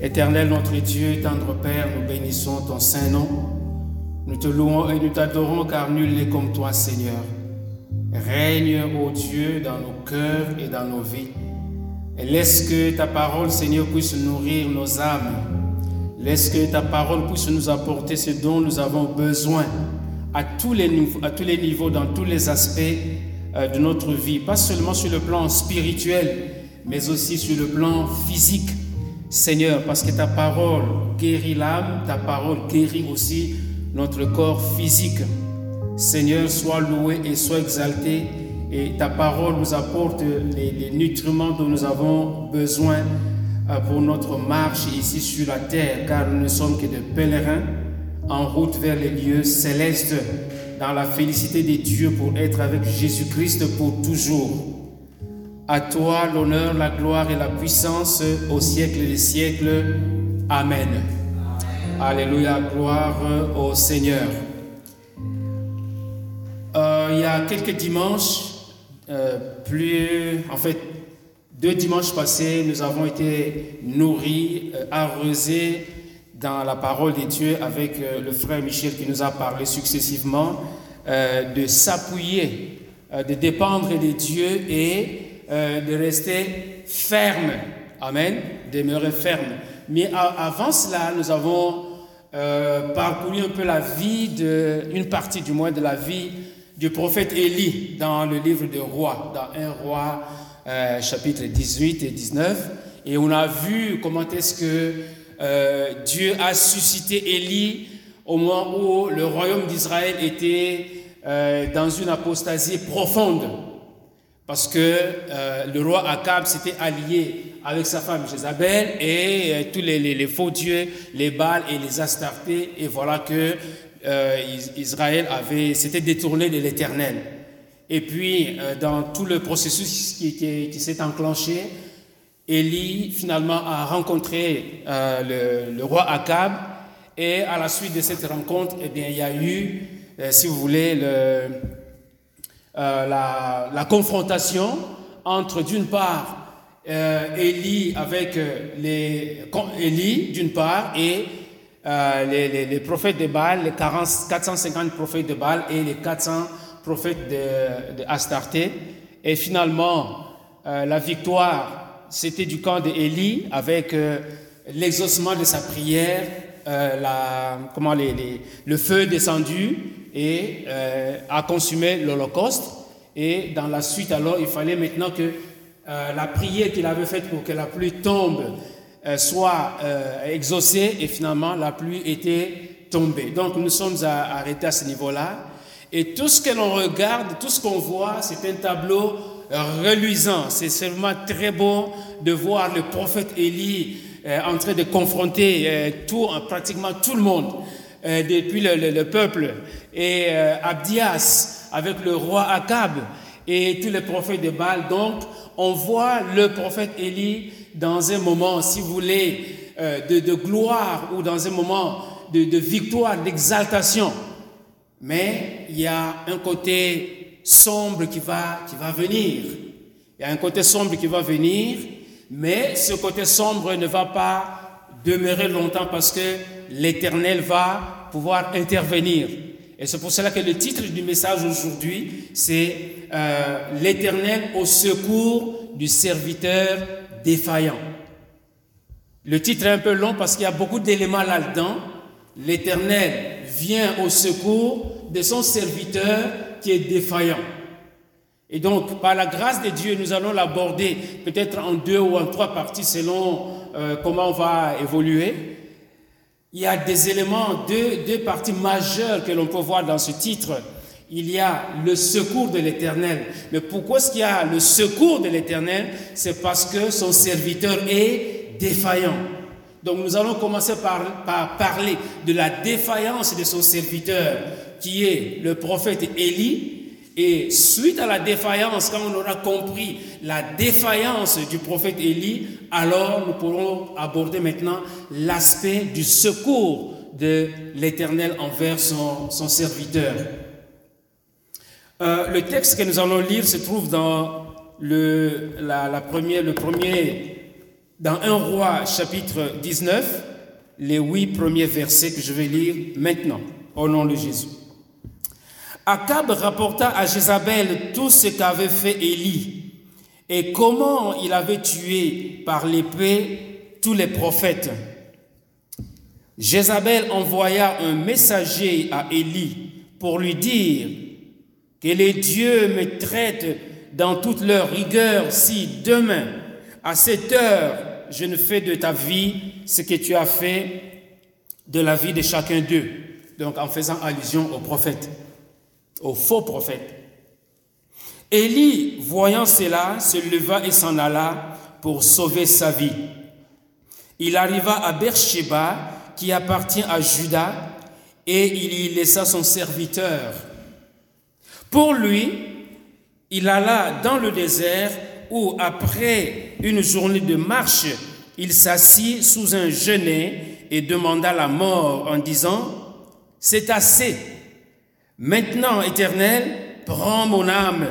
Éternel notre Dieu, tendre Père, nous bénissons ton saint nom. Nous te louons et nous t'adorons car nul n'est comme toi, Seigneur. Règne, ô Dieu, dans nos cœurs et dans nos vies. Laisse que ta parole, Seigneur, puisse nourrir nos âmes. Laisse que ta parole puisse nous apporter ce dont nous avons besoin à tous les, niveaux, à tous les niveaux, dans tous les aspects euh, de notre vie. Pas seulement sur le plan spirituel, mais aussi sur le plan physique. Seigneur, parce que ta parole guérit l'âme, ta parole guérit aussi notre corps physique. Seigneur, sois loué et sois exalté et ta parole nous apporte les, nutriments dont nous avons besoin euh, pour notre marche ici sur la terre, car nous ne sommes que des pèlerins en route vers les lieux célestes, dans la félicité des dieux pour être avec Jésus-Christ pour toujours. À toi l'honneur, la gloire et la puissance au siècle des siècles. Amen. Alléluia, gloire au Seigneur. Euh, il y a quelques dimanches, euh, plus, en fait, deux dimanches passés, nous avons été nourris, euh, arrosés dans la parole de Dieu avec le frère Michel qui nous a parlé successivement de s'appuyer, de dépendre de Dieu et euh, de rester ferme. Amen. Demeurer ferme. Mais avant cela, nous avons euh, parcouru un peu la vie, de, une partie du moins de la vie du prophète Élie dans le livre des rois, dans un roi euh, chapitre 18 et 19. Et on a vu comment est-ce que Dieu a suscité Élie au moment où le royaume d'Israël était dans une apostasie profonde. Parce que euh, le roi Akab s'était allié avec sa femme Jézabel et euh, tous les, faux dieux, les Baals et les Astartés. Et voilà que euh, Israël avait, s'était détourné de l'Éternel. Et puis, dans tout le processus qui, qui, s'est enclenché, Élie finalement a rencontré le, le, roi Akab. Et à la suite de cette rencontre, eh bien, il y a eu, si vous voulez, le, euh, la, confrontation entre d'une part euh, Élie avec euh, les Élie d'une part et les, prophètes de Baal, les 40, 450 prophètes de Baal et les 400 prophètes de, de. Et finalement, la victoire, c'était du camp d'Élie avec l'exaucement de sa prière, la, comment les, le feu descendu et euh, a consumé l'Holocauste. Et dans la suite, alors, il fallait maintenant que euh, la prière qu'il avait faite pour que la pluie tombe euh, soit exaucée. Et finalement, la pluie était tombée. Donc, nous sommes arrêtés à ce niveau-là. Et tout ce que l'on regarde, tout ce qu'on voit, c'est un tableau reluisant. C'est seulement très beau de voir le prophète Élie en train de confronter pratiquement tout le monde. Euh, depuis le, peuple, et euh, Abdias avec le roi Akab et tous les prophètes de Baal. Donc, on voit le prophète Élie dans un moment, si vous voulez, euh, de, gloire ou dans un moment de, de victoire, d'exaltation. Mais il y a un côté sombre qui va, qui va venir. Il y a un côté sombre qui va venir, mais ce côté sombre ne va pas demeurer longtemps parce que l'Éternel va pouvoir intervenir. Et c'est pour cela que le titre du message aujourd'hui, c'est euh, L'Éternel au secours du serviteur défaillant. Le titre est un peu long parce qu'il y a beaucoup d'éléments là-dedans. L'Éternel vient au secours de son serviteur qui est défaillant. Et donc, par la grâce de Dieu, nous allons l'aborder peut-être en deux ou en trois parties selon euh, comment on va évoluer. Il y a des éléments, deux, deux parties majeures que l'on peut voir dans ce titre. Il y a le secours de l'Éternel. Mais pourquoi est-ce qu'il y a le secours de l'Éternel? C'est parce que son serviteur est défaillant. Donc nous allons commencer par, par, parler de la défaillance de son serviteur, qui est le prophète Élie, et suite à la défaillance, quand on aura compris la défaillance du prophète Élie, alors nous pourrons aborder maintenant l'aspect du secours de l'Éternel envers son, serviteur. Euh, le texte que nous allons lire se trouve dans le, la, première, le premier dans 1 roi chapitre 19, les huit premiers versets que je vais lire maintenant, au nom de Jésus. Akab rapporta à Jézabel tout ce qu'avait fait Élie et comment il avait tué par l'épée tous les prophètes. Jézabel envoya un messager à Élie pour lui dire que les dieux me traitent dans toute leur rigueur si demain, à cette heure, je ne fais de ta vie ce que tu as fait de la vie de chacun d'eux. Donc en faisant allusion aux prophètes, aux faux prophètes. Élie, voyant cela, se leva et s'en alla pour sauver sa vie. Il arriva à Beersheba, qui appartient à Juda, et il y laissa son serviteur. Pour lui, il alla dans le désert où, après une journée de marche, il s'assit sous un genêt et demanda la mort en disant, C'est assez. Maintenant, Éternel, prends mon âme,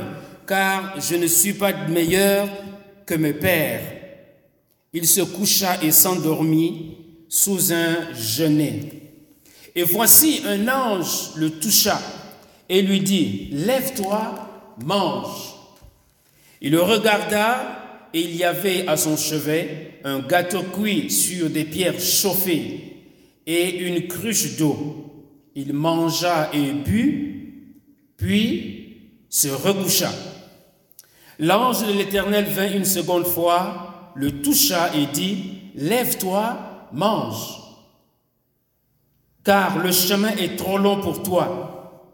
car je ne suis pas meilleur que mes pères. Il se coucha et s'endormit sous un genêt. Et voici un ange le toucha et lui dit, Lève-toi, mange. Il le regarda et il y avait à son chevet un gâteau cuit sur des pierres chauffées et une cruche d'eau. Il mangea et but, puis se recoucha. L'ange de l'Éternel vint une seconde fois, le toucha et dit, Lève-toi, mange, car le chemin est trop long pour toi.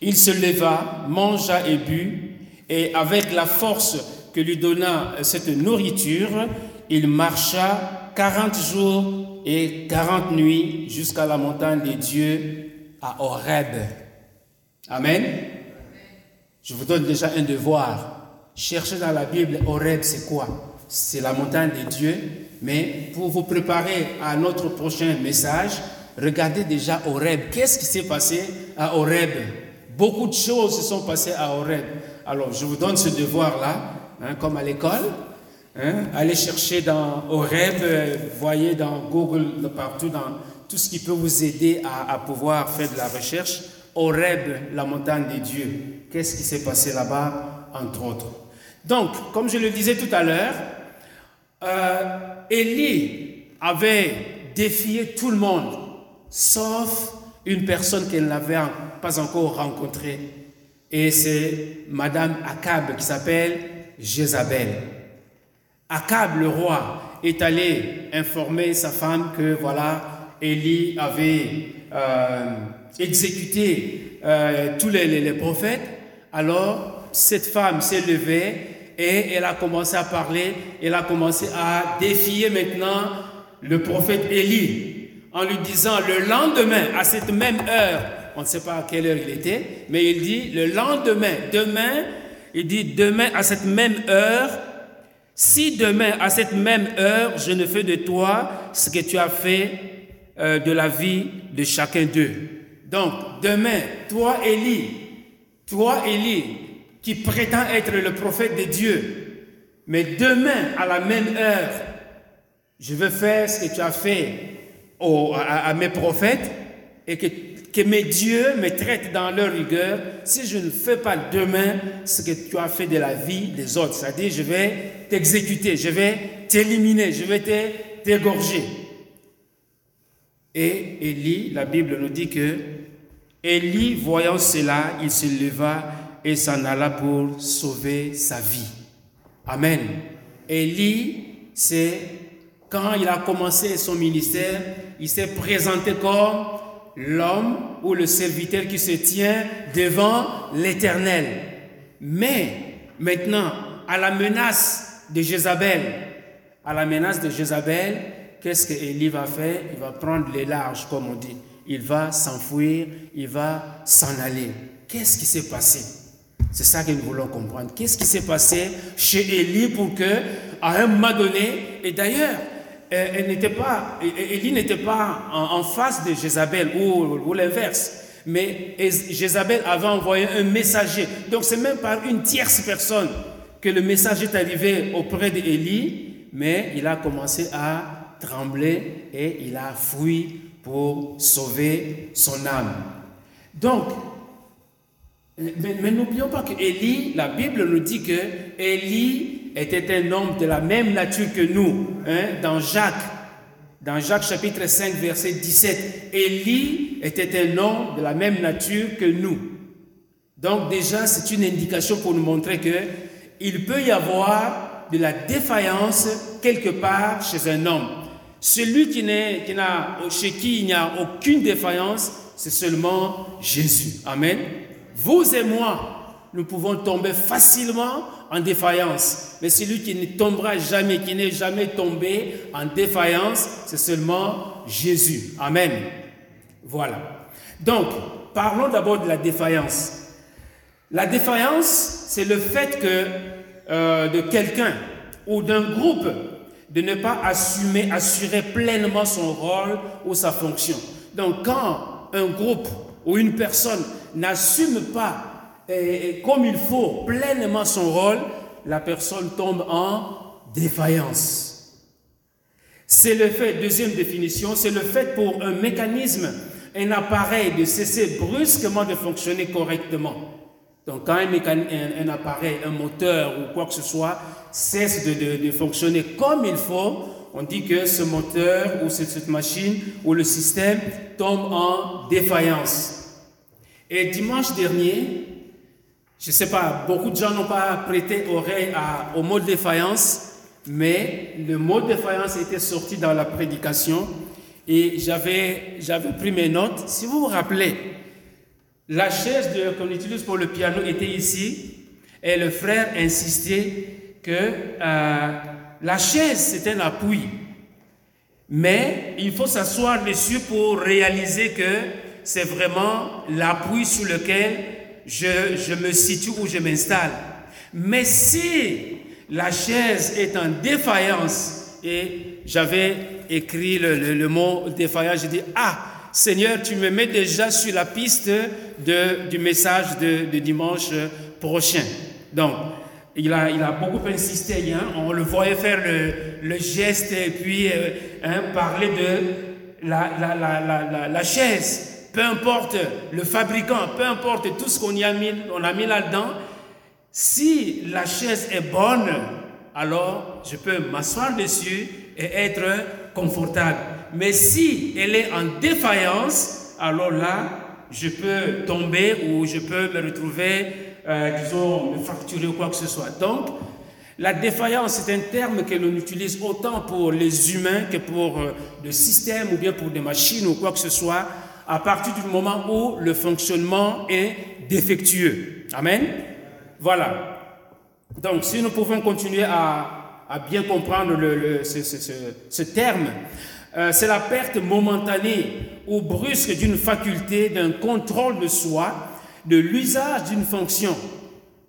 Il se leva, mangea et but, et avec la force que lui donna cette nourriture, il marcha quarante jours et quarante nuits jusqu'à la montagne des dieux à Horeb. Amen. Je vous donne déjà un devoir. Cherchez dans la Bible Horeb, c'est quoi? C'est la montagne des dieux. Mais pour vous préparer à notre prochain message, regardez déjà Horeb. Qu'est-ce qui s'est passé à Horeb? Beaucoup de choses se sont passées à Horeb. Alors, je vous donne ce devoir-là, hein, comme à l'école. Hein, allez chercher dans Horeb, euh, voyez dans Google, partout, dans tout ce qui peut vous aider à, pouvoir faire de la recherche. Horeb, la montagne des dieux. Qu'est-ce qui s'est passé là-bas, entre autres? Donc, comme je le disais tout à l'heure, euh, Élie avait défié tout le monde, sauf une personne qu'elle n'avait pas encore rencontrée. Et c'est Madame Akab qui s'appelle Jézabel. Akab, le roi, est allé informer sa femme que voilà, Élie avait euh, exécuté euh, tous les, les, prophètes. Alors, cette femme s'est levée et elle a commencé à parler, elle a commencé à défier maintenant le prophète Élie en lui disant le lendemain, à cette même heure, on ne sait pas à quelle heure il était, mais il dit le lendemain, demain, il dit demain à cette même heure, si demain à cette même heure, je ne fais de toi ce que tu as fait euh, de la vie de chacun d'eux. Donc demain, toi Élie, toi Élie, qui prétend être le prophète de Dieu, mais demain à la même heure, je veux faire ce que tu as fait à mes prophètes et que que mes dieux me traitent dans leur rigueur si je ne fais pas demain ce que tu as fait de la vie des autres. C'est-à-dire, je vais t'exécuter, je vais t'éliminer, je vais t'égorger. Et Élie, la Bible nous dit que Élie, voyant cela, il se leva et s'en alla pour sauver sa vie. Amen. Élie, c'est quand il a commencé son ministère, il s'est présenté comme l'homme ou le serviteur qui se tient devant l'Éternel. Mais maintenant, à la menace de Jézabel, à la menace de Jézabel, qu'est-ce qu'Élie va faire? Il va prendre les larges, comme on dit. Il va s'enfuir, il va s'en aller. Qu'est-ce qui s'est passé? C'est ça que nous voulons comprendre. Qu'est-ce qui s'est passé chez Élie pour que, à un moment donné, et d'ailleurs, euh, elle n'était pas, Élie n'était pas en, face de Jézabel ou, l'inverse. Mais Jézabel avait envoyé un messager. Donc c'est même par une tierce personne que le message est arrivé auprès d'Élie. mais il a commencé à trembler et il a fui pour sauver son âme. Donc, mais, n'oublions pas que Élie, la Bible nous dit que Élie était un homme de la même nature que nous. Hein, dans Jacques, dans Jacques chapitre 5, verset 17, Élie était un homme de la même nature que nous. Donc déjà, c'est une indication pour nous montrer que il peut y avoir de la défaillance quelque part chez un homme. Celui qui, qui n'a, chez qui il n'y a aucune défaillance, c'est seulement Jésus. Amen. Vous et moi, nous pouvons tomber facilement en défaillance. Mais celui qui ne tombera jamais, qui n'est jamais tombé en défaillance, c'est seulement Jésus. Amen. Voilà. Donc, parlons d'abord de la défaillance. La défaillance, c'est le fait que euh, de quelqu'un ou d'un groupe de ne pas assumer, assurer pleinement son rôle ou sa fonction. Donc, quand un groupe ou une personne n'assume pas comme il faut pleinement son rôle, la personne tombe en défaillance. C'est le fait, deuxième définition, c'est le fait pour un mécanisme, un appareil de cesser brusquement de fonctionner correctement. Donc quand un, appareil, un moteur ou quoi que ce soit cesse de, fonctionner comme il faut, on dit que ce moteur ou cette machine ou le système tombe en défaillance. Et dimanche dernier, je ne sais pas, beaucoup de gens n'ont pas prêté oreille au mot défaillance, mais le mot défaillance était sorti dans la prédication et j'avais, j'avais pris mes notes. Si vous vous rappelez, la chaise qu'on utilise pour le piano était ici et le frère insistait que euh, la chaise c'est un appui. Mais il faut s'asseoir dessus pour réaliser que c'est vraiment l'appui sur lequel je, je me situe ou je m'installe. Mais si la chaise est en défaillance, et j'avais écrit le, mot défaillance, j'ai dit, ah, Seigneur, tu me mets déjà sur la piste de, du message de, de dimanche prochain. Donc, il a, il a beaucoup insisté, hein, on le voyait faire le, le geste et puis euh, hein, parler de la, la, la, la chaise. Peu importe le fabricant, peu importe tout ce qu'on y a mis, on a mis là-dedans, si la chaise est bonne, alors je peux m'asseoir dessus et être confortable. Mais si elle est en défaillance, alors là, je peux tomber ou je peux me retrouver, euh, disons, me fracturer ou quoi que ce soit. Donc, la défaillance, c'est un terme que l'on utilise autant pour les humains que pour euh, le système ou bien pour des machines ou quoi que ce soit à partir du moment où le fonctionnement est défectueux. Amen? Voilà. Donc, si nous pouvons continuer à, bien comprendre ce, terme, euh, c'est la perte momentanée ou brusque d'une faculté, d'un contrôle de soi, de l'usage d'une fonction.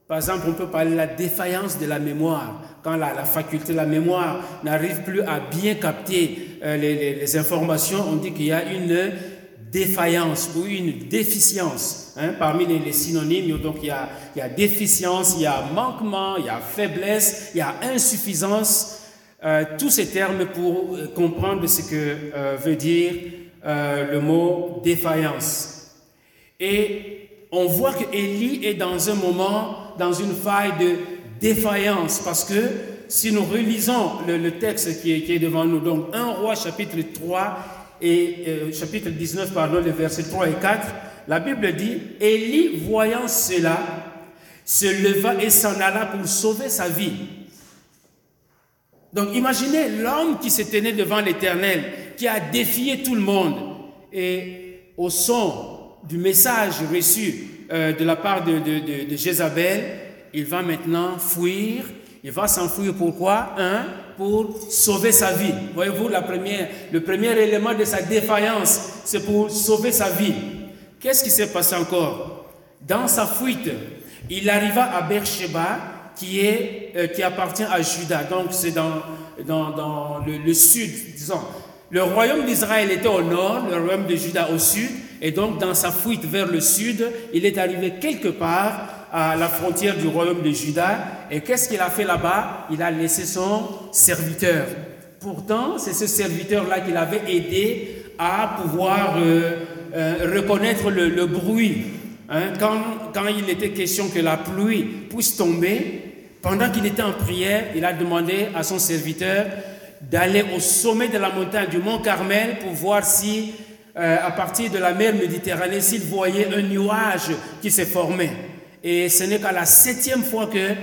Par exemple, on peut parler de la défaillance de la mémoire. Quand la, faculté de la mémoire n'arrive plus à bien capter euh, les, informations, on dit qu'il y a une défaillance ou une déficience. Hein, parmi les, synonymes, donc il y, a, déficience, il y a manquement, il y a faiblesse, il y a insuffisance. Euh, tous ces termes pour euh, comprendre ce que veut dire le mot défaillance. Et on voit que Élie est dans un moment, dans une faille de défaillance, parce que si nous relisons le, texte qui est, qui est, devant nous, donc 1 roi chapitre 3, et euh, chapitre 19, pardon, les versets 3 et 4, la Bible dit, Élie, voyant cela, se leva et s'en alla pour sauver sa vie. Donc imaginez l'homme qui se tenait devant l'Éternel, qui a défié tout le monde, et au son du message reçu euh, de la part de, de, de Jézabel, il va maintenant fuir. Il va s'enfuir pourquoi Un, pour sauver sa vie. Voyez-vous, la première, le premier élément de sa défaillance, c'est pour sauver sa vie. Qu'est-ce qui s'est passé encore? Dans sa fuite, il arriva à Beersheba, qui, est, euh, qui appartient à Juda. Donc, c'est dans, dans, dans le, le, sud, disons. Le royaume d'Israël était au nord, le royaume de Juda au sud. Et donc, dans sa fuite vers le sud, il est arrivé quelque part à la frontière du royaume de Juda. Et qu'est-ce qu'il a fait là-bas? Il a laissé son serviteur. Pourtant, c'est ce serviteur-là qui l'avait aidé à pouvoir euh, euh, reconnaître le, bruit. Hein. quand, quand il était question que la pluie puisse tomber, pendant qu'il était en prière, il a demandé à son serviteur d'aller au sommet de la montagne du mont Carmel pour voir si, euh, à partir de la mer Méditerranée, s'il voyait un nuage qui s'est formé. Et ce n'est qu'à la septième fois que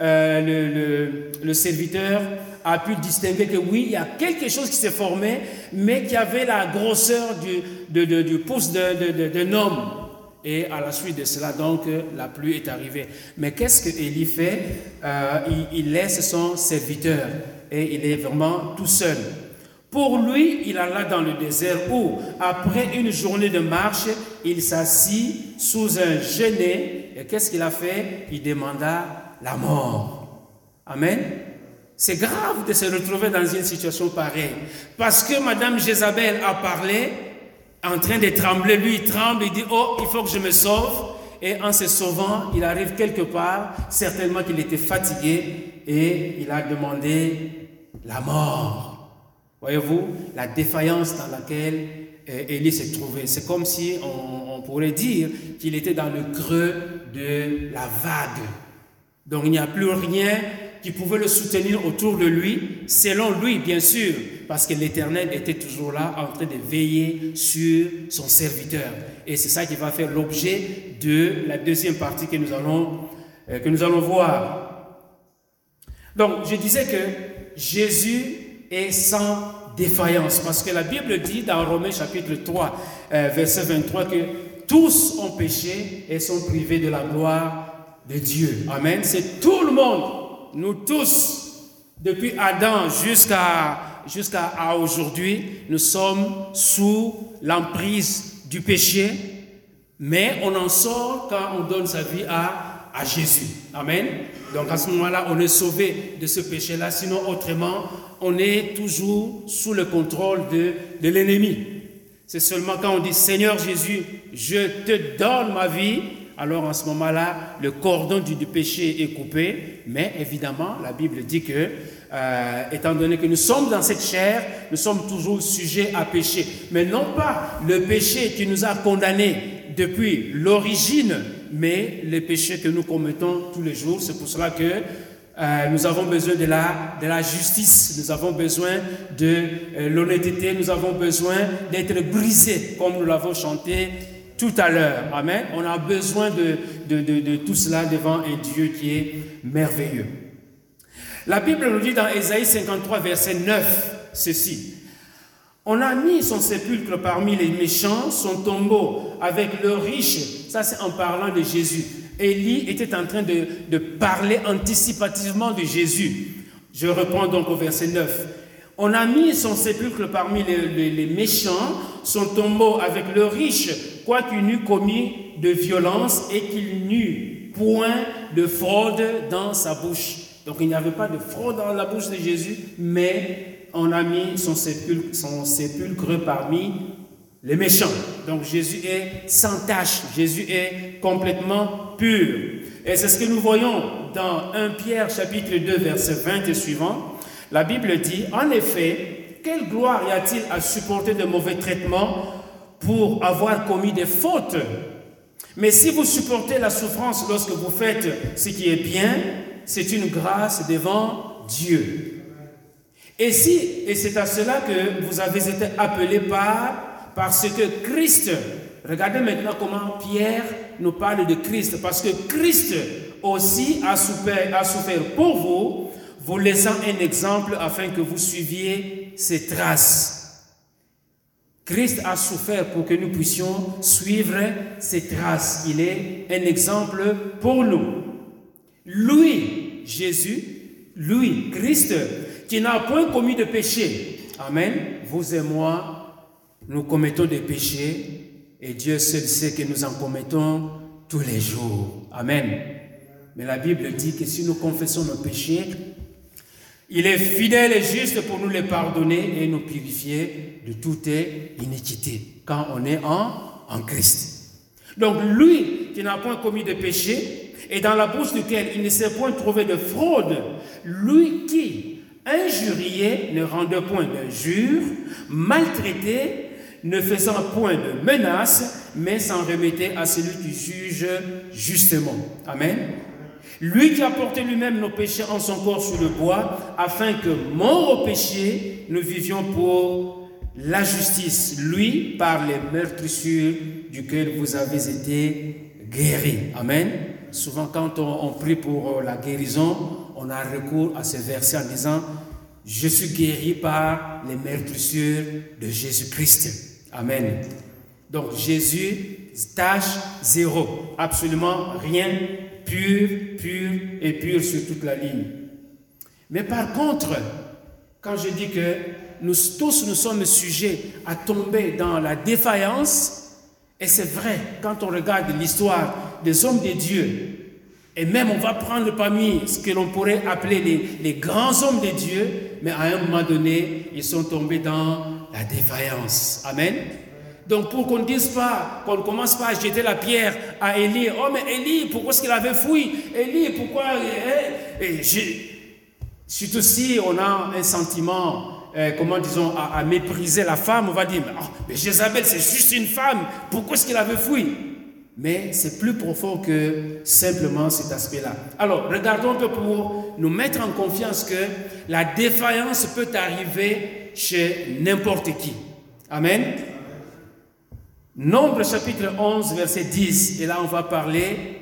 euh, le, serviteur a pu distinguer que oui, il y a quelque chose qui s'est formé, mais qui avait la grosseur du, pouce d'un homme. Et à la suite de cela, donc, la pluie est arrivée. Mais qu'est-ce que Élie fait? Euh, il, laisse son serviteur et il est vraiment tout seul. Pour lui, il alla dans le désert où, après une journée de marche, il s'assit sous un genêt. Et qu'est-ce qu'il a fait? Il demanda la mort. Amen. C'est grave de se retrouver dans une situation pareille. Parce que Madame Jézabel a parlé, en train de trembler, lui il tremble, il dit, oh, il faut que je me sauve. Et en se sauvant, il arrive quelque part, certainement qu'il était fatigué, et il a demandé la mort. Voyez-vous, la défaillance dans laquelle euh, Élie s'est trouvé. C'est comme si on, on pourrait dire qu'il était dans le creux de la vague. Donc il n'y a plus rien qui pouvait le soutenir autour de lui, selon lui, bien sûr, parce que l'Éternel était toujours là en train de veiller sur son serviteur. Et c'est ça qui va faire l'objet de la deuxième partie que nous allons, euh, que nous allons voir. Donc, je disais que Jésus est sans défaillance, parce que la Bible dit dans Romains chapitre 3, euh, verset 23, que tous ont péché et sont privés de la gloire de Dieu. Amen. C'est tout le monde nous tous, depuis Adam jusqu'à jusqu'à aujourd'hui, nous sommes sous l'emprise du péché, mais on en sort quand on donne sa vie à, à Jésus. Amen. Donc à ce moment-là, on est sauvé de ce péché-là, sinon autrement, on est toujours sous le contrôle de, l'ennemi. C'est seulement quand on dit Seigneur Jésus, je te donne ma vie, alors en ce moment-là, le cordon du, péché est coupé, mais évidemment, la Bible dit que, euh, étant donné que nous sommes dans cette chair, nous sommes toujours sujets à pécher. Mais non pas le péché qui nous a condamnés depuis l'origine, mais le péché que nous commettons tous les jours. C'est pour cela que euh, nous avons besoin de la, de la justice, nous avons besoin de euh, l'honnêteté, nous avons besoin d'être brisés, comme nous l'avons chanté tout à l'heure. Amen. On a besoin de, de, tout cela devant un Dieu qui est merveilleux. La Bible nous dit dans Ésaïe 53, verset 9, ceci. On a mis son sépulcre parmi les méchants, son tombeau avec le riche. Ça, c'est en parlant de Jésus. Élie était en train de, parler anticipativement de Jésus. Je reprends donc au verset 9. On a mis son sépulcre parmi les, méchants, son tombeau avec le riche, quoiqu'il n'eût commis de violence et qu'il n'eut point de fraude dans sa bouche. Donc il n'y avait pas de fraude dans la bouche de Jésus, mais on a mis son sépulcre, son sépulcre parmi les méchants. Donc Jésus est sans tache, Jésus est complètement pur. Et c'est ce que nous voyons dans 1 Pierre chapitre 2 verset 20 et suivant. La Bible dit, en effet, quelle gloire y a-t-il à supporter de mauvais traitements pour avoir commis des fautes? Mais si vous supportez la souffrance lorsque vous faites ce qui est bien, c'est une grâce devant Dieu. Et si, et c'est à cela que vous avez été appelés par, parce que Christ, regardez maintenant comment Pierre nous parle de Christ, parce que Christ aussi a souffert, pour vous vous laissant un exemple afin que vous suiviez ses traces. Christ a souffert pour que nous puissions suivre ses traces. Il est un exemple pour nous. Lui, Jésus, lui, Christ, qui n'a point commis de péché. Amen. Vous et moi, nous commettons des péchés et Dieu seul sait que nous en commettons tous les jours. Amen. Mais la Bible dit que si nous confessons nos péchés, il est fidèle et juste pour nous les pardonner et nous purifier de toute iniquité quand on est en, en Christ. Donc lui qui n'a point commis de péché, et dans la bouche duquel il ne s'est point trouvé de fraude, lui qui, injurié, ne rendait point d'injure, maltraité, ne faisant point de menace, mais s'en remettait à celui qui juge justement. Amen. Lui qui a porté lui-même nos péchés en son corps sur le bois, afin que, mort au péché, nous vivions pour la justice. Lui, par les meurtrissures duquel vous avez été guéris. Amen. Souvent, quand on, prie pour la guérison, on a recours à ce verset en disant Je suis guéri par les meurtrissures de Jésus-Christ. Amen. Donc, Jésus, tâche zéro. Absolument rien pur, pur et pur sur toute la ligne. Mais par contre, quand je dis que nous tous nous sommes sujets à tomber dans la défaillance, et c'est vrai, quand on regarde l'histoire des hommes de Dieu, et même on va prendre parmi ce que l'on pourrait appeler les, les, grands hommes de Dieu, mais à un moment donné, ils sont tombés dans la défaillance. Amen. Donc pour qu'on ne dise pas, qu'on ne commence pas à jeter la pierre à Élie, oh mais Élie, pourquoi est-ce qu'il avait fui? Élie, pourquoi eh, eh, Surtout si on a un sentiment, eh, comment disons, à, mépriser la femme, on va dire, oh, mais Jézabel c'est juste une femme, pourquoi est-ce qu'il avait fui? Mais c'est plus profond que simplement cet aspect-là. Alors, regardons un peu pour nous mettre en confiance que la défaillance peut arriver chez n'importe qui. Amen. Nombre chapitre 11, verset 10. Et là, on va parler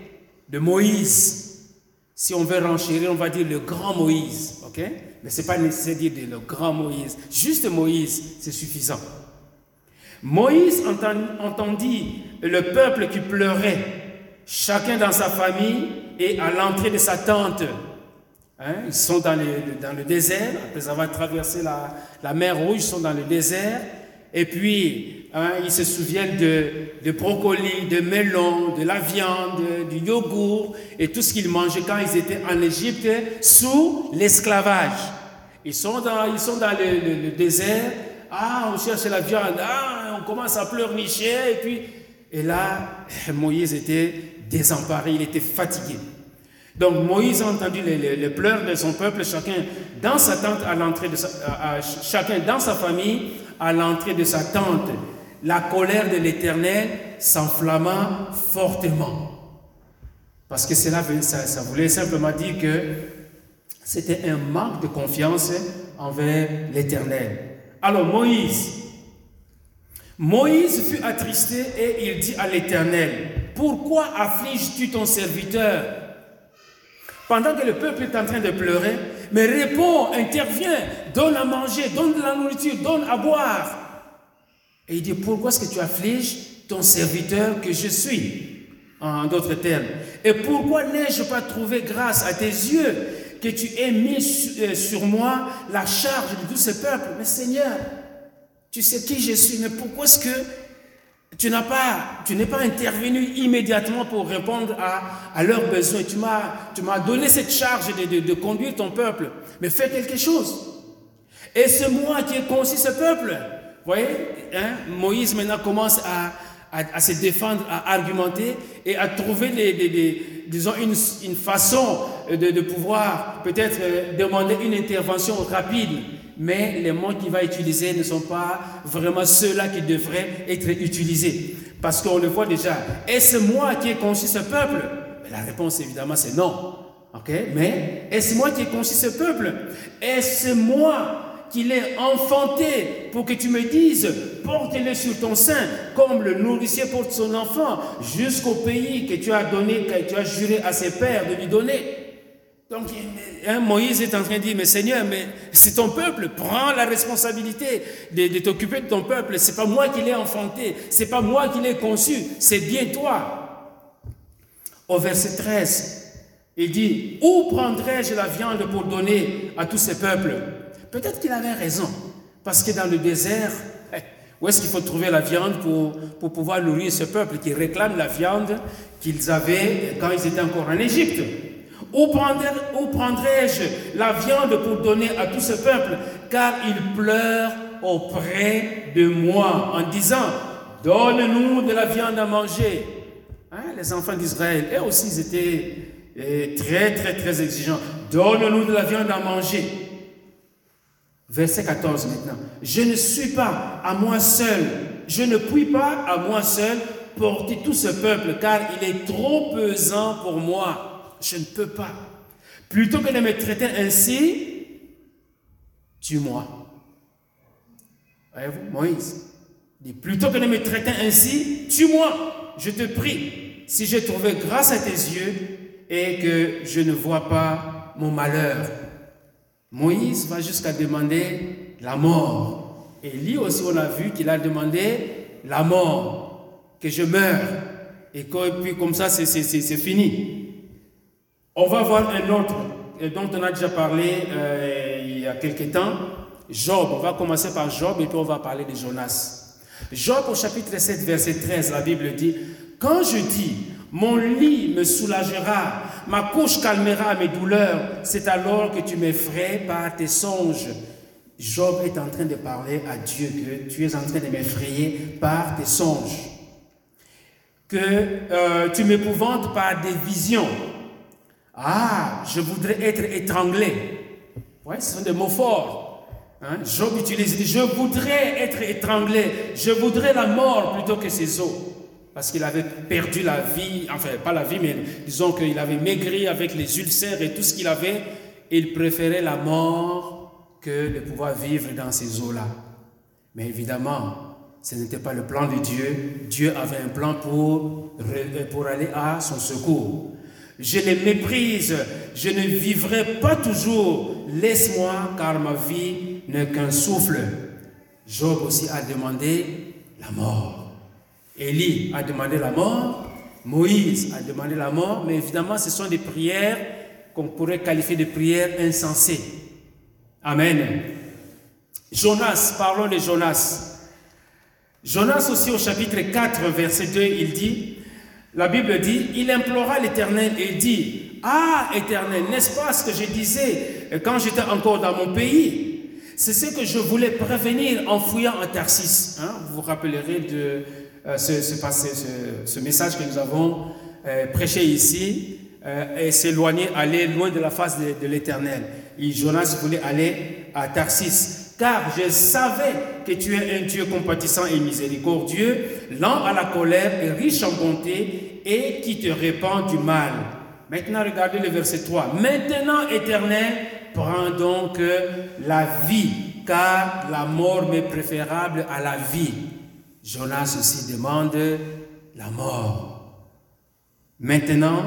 de Moïse. Si on veut renchérir, on va dire le grand Moïse. OK? Mais ce n'est pas nécessaire de dire le grand Moïse. Juste Moïse, c'est suffisant. Moïse entendit le peuple qui pleurait, chacun dans sa famille et à l'entrée de sa tente. Hein, ils sont dans le, dans le, désert, après avoir traversé la, la mer Rouge, ils sont dans le désert. Et puis, hein, ils se souviennent de, de brocolis, de melons, de la viande, du yogourt et tout ce qu'ils mangeaient quand ils étaient en Égypte sous l'esclavage. Ils sont dans, ils sont dans le, le, désert. Ah, on cherche la viande. Ah, on commence à pleurnicher. Et puis, et là, Moïse était désemparé, il était fatigué. Donc Moïse a entendu les, pleurs de son peuple, chacun dans sa tente à l'entrée de famille à l'entrée de sa tente. La colère de l'Éternel s'enflamma fortement. Parce que cela, ça voulait simplement dire que c'était un manque de confiance envers l'Éternel. Alors Moïse, Moïse fut attristé et il dit à l'Éternel, pourquoi affliges-tu ton serviteur? Pendant que le peuple est en train de pleurer, mais réponds, interviens, donne à manger, donne de la nourriture, donne à boire. Et il dit, pourquoi est-ce que tu affliges ton serviteur que je suis? En d'autres termes. Et pourquoi n'ai-je pas trouvé grâce à tes yeux que tu aies mis euh, sur moi la charge de tous ces peuples Mais Seigneur, tu sais qui je suis, mais pourquoi est-ce que tu n'as pas, tu n'es pas intervenu immédiatement pour répondre à, à leurs besoins. Tu m'as, tu m'as donné cette charge de, de, conduire ton peuple. Mais fais quelque chose. Et c'est moi qui ai conçu ce peuple. Vous voyez, hein? Moïse maintenant commence à, à, se défendre, à argumenter et à trouver des, disons une, une façon de, de pouvoir peut-être euh, demander une intervention rapide mais les mots qu'il va utiliser ne sont pas vraiment ceux-là qui devraient être utilisés. Parce qu'on le voit déjà. Est-ce moi qui ai conçu ce peuple? La réponse évidemment c'est non. ok? Mais est-ce moi qui ai conçu ce peuple? Est-ce moi qui l'ai enfanté pour que tu me dises, porte-le sur ton sein, comme le nourricier porte son enfant, jusqu'au pays que tu as donné, que tu as juré à ses pères de lui donner? Donc Moïse est en train de dire, mais Seigneur, mais c'est ton peuple, prends la responsabilité de, t'occuper de ton peuple. C'est pas moi qui l'ai enfanté, c'est pas moi qui l'ai conçu, c'est bien toi. Au verset 13, il dit, où prendrai-je la viande pour donner à tous ces peuples? Peut-être qu'il avait raison, parce que dans le désert, eh, où est-ce qu'il faut trouver la viande pour pouvoir nourrir ce peuple qui réclame la viande qu'ils avaient quand ils étaient encore en Égypte? Où prendrai-je la viande pour donner à tout ce peuple? Car ils pleurent auprès de moi en disant, donne-nous de la viande à manger. Hein, les enfants d'Israël, eux aussi, ils étaient euh, très, très, très exigeants. Donne-nous de la viande à manger. Verset 14 maintenant. Je ne suis pas à moi seul. Je ne puis pas à moi seul porter tout ce peuple, car il est trop pesant pour moi. Je ne peux pas. Plutôt que de me traiter ainsi, tue-moi. Voyez-vous, Moïse dit, plutôt que de me traiter ainsi, tue-moi, je te prie, si j'ai trouvé grâce à tes yeux et que je ne vois pas mon malheur. Moïse va jusqu'à demander la mort. Et lui aussi, on a vu qu'il a demandé la mort, que je meure. Et puis comme ça, c'est fini. On va voir un autre dont on a déjà parlé euh, il y a quelques temps. Job, on va commencer par Job et puis on va parler de Jonas. Job au chapitre 7, verset 13, la Bible dit, Quand je dis, mon lit me soulagera, ma couche calmera mes douleurs, c'est alors que tu m'effraies par tes songes. Job est en train de parler à Dieu que tu es en train de m'effrayer par tes songes, que euh, tu m'épouvantes par des visions. Ah, je voudrais être étranglé. Ouais, ce sont des mots forts. Hein? Job utilise, je voudrais être étranglé, je voudrais la mort plutôt que ses os. Parce qu'il avait perdu la vie, enfin pas la vie, mais disons qu'il avait maigri avec les ulcères et tout ce qu'il avait. Il préférait la mort que de pouvoir vivre dans ces eaux-là. Mais évidemment, ce n'était pas le plan de Dieu. Dieu avait un plan pour, pour aller à son secours. Je les méprise, je ne vivrai pas toujours. Laisse-moi, car ma vie n'est qu'un souffle. Job aussi a demandé la mort. Élie a demandé la mort. Moïse a demandé la mort. Mais évidemment, ce sont des prières qu'on pourrait qualifier de prières insensées. Amen. Jonas, parlons de Jonas. Jonas aussi au chapitre 4, verset 2, il dit, la Bible dit, il implora l'Éternel et dit, Ah Éternel, n'est-ce pas ce que je disais quand j'étais encore dans mon pays? C'est ce que je voulais prévenir en fouillant en Tarsis. Hein? Vous vous rappellerez de euh, ce, message que nous avons euh, prêché ici, euh, et s'éloigner, aller loin de la face de, l'Éternel. Jonas voulait aller à Tarsis car je savais que tu es un Dieu compatissant et miséricordieux, lent à la colère et riche en bonté, et qui te répand du mal. Maintenant, regardez le verset 3. Maintenant, éternel, prends donc la vie, car la mort m'est préférable à la vie. Jonas aussi demande la mort. Maintenant,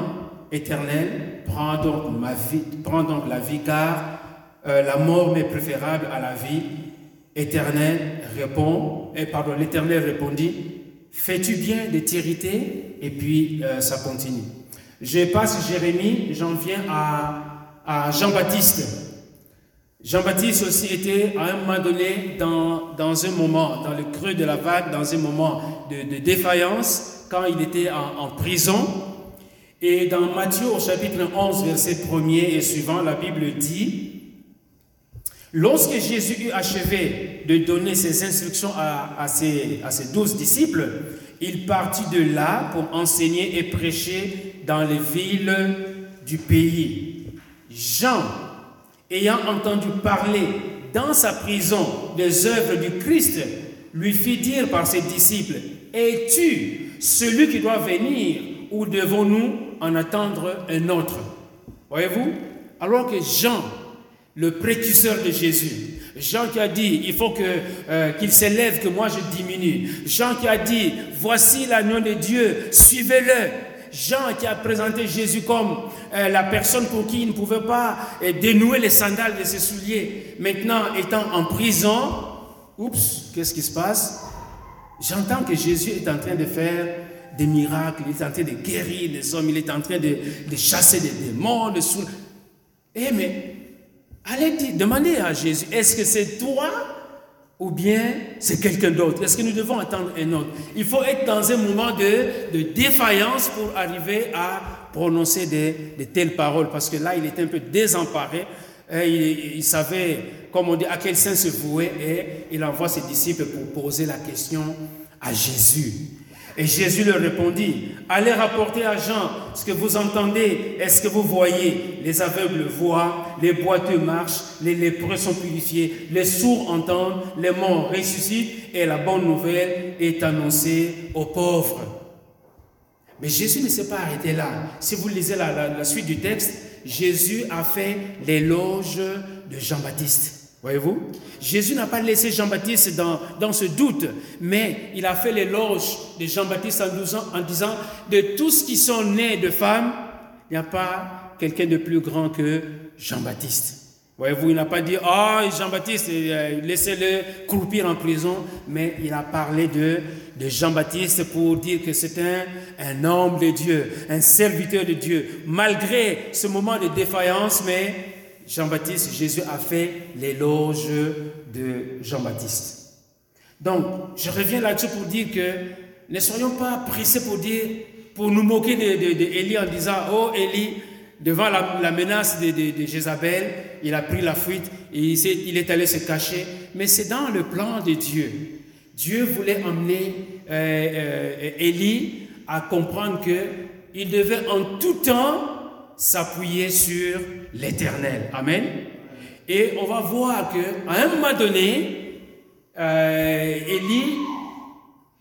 éternel, prends donc ma vie, prends donc la vie, car euh, la mort m'est préférable à la vie. Éternel répond, et pardon, l'Éternel répondit, fais-tu bien de t'irriter? Et puis euh, ça continue. Je passe Jérémie, j'en viens à, Jean-Baptiste. Jean-Baptiste aussi était à un moment donné dans, dans, un moment, dans le creux de la vague, dans un moment de, défaillance, quand il était en, en prison. Et dans Matthieu au chapitre 11, verset 1 et suivant, la Bible dit, Lorsque Jésus eut achevé de donner ses instructions à, ses, ses douze disciples, il partit de là pour enseigner et prêcher dans les villes du pays. Jean, ayant entendu parler dans sa prison des œuvres du Christ, lui fit dire par ses disciples, Es-tu celui qui doit venir ou devons-nous en attendre un autre? Voyez-vous Alors que Jean le précurseur de Jésus. Jean qui a dit, il faut euh, qu'il s'élève, que moi je diminue. Jean qui a dit, voici l'agneau de Dieu, suivez-le. Jean qui a présenté Jésus comme euh, la personne pour qui il ne pouvait pas euh, dénouer les sandales de ses souliers. Maintenant, étant en prison, oups, qu'est-ce qui se passe? J'entends que Jésus est en train de faire des miracles, il est en train de guérir les hommes, il est en train de, de chasser des démons, de sous... Eh mais Allez demander à Jésus, est-ce que c'est toi ou bien c'est quelqu'un d'autre? Est-ce que nous devons attendre un autre? Il faut être dans un moment de, défaillance pour arriver à prononcer de, telles paroles, parce que là, il était un peu désemparé. Il, il, savait, comme on dit, à quel sens se vouer, et il envoie ses disciples pour poser la question à Jésus. Et Jésus leur répondit, allez rapporter à Jean ce que vous entendez est ce que vous voyez. Les aveugles voient, les boiteux marchent, les lépreux sont purifiés, les sourds entendent, les morts ressuscitent et la bonne nouvelle est annoncée aux pauvres. Mais Jésus ne s'est pas arrêté là. Si vous lisez la, la suite du texte, Jésus a fait l'éloge de Jean-Baptiste. Voyez-vous? Jésus n'a pas laissé Jean-Baptiste dans, dans, ce doute, mais il a fait l'éloge de Jean-Baptiste en, en, disant, de tous qui sont nés de femmes, il n'y a pas quelqu'un de plus grand que Jean-Baptiste. Voyez-vous, il n'a pas dit, oh Jean-Baptiste, euh, laissez-le croupir en prison, mais il a parlé de, de Jean-Baptiste pour dire que c'est un, un homme de Dieu, un serviteur de Dieu. Malgré ce moment de défaillance, mais Jean-Baptiste, Jésus a fait l'éloge de Jean-Baptiste. Donc, je reviens là-dessus pour dire que ne soyons pas pressés pour dire, pour nous moquer d'Élie en disant, oh Élie, devant la, menace de, de, Jézabel, il a pris la fuite et il, est, il allé se cacher. Mais c'est dans le plan de Dieu. Dieu voulait emmener euh, euh, Élie à comprendre qu'il devait en tout temps s'appuyer sur l'éternel. Amen. Et on va voir que à un moment donné, euh, Élie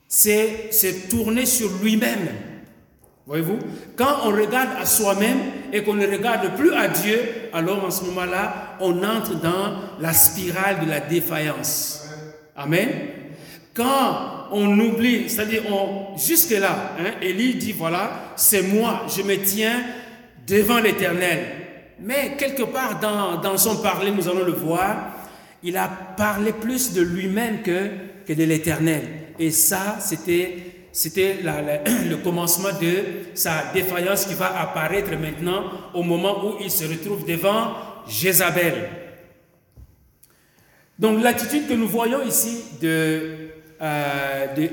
s'est tourné sur lui-même. Voyez-vous? Quand on regarde à soi-même et qu'on ne regarde plus à Dieu, alors en ce moment-là, on entre dans la spirale de la défaillance. Amen. Quand on oublie, c'est-à-dire on, jusque-là, hein, Élie dit, voilà, c'est moi, je me tiens devant l'Éternel. Mais quelque part dans, son parler, nous allons le voir, il a parlé plus de lui-même que, que de l'Éternel. Et ça, c'était, c'était le commencement de sa défaillance qui va apparaître maintenant au moment où il se retrouve devant Jézabel. Donc l'attitude que nous voyons ici de, euh, de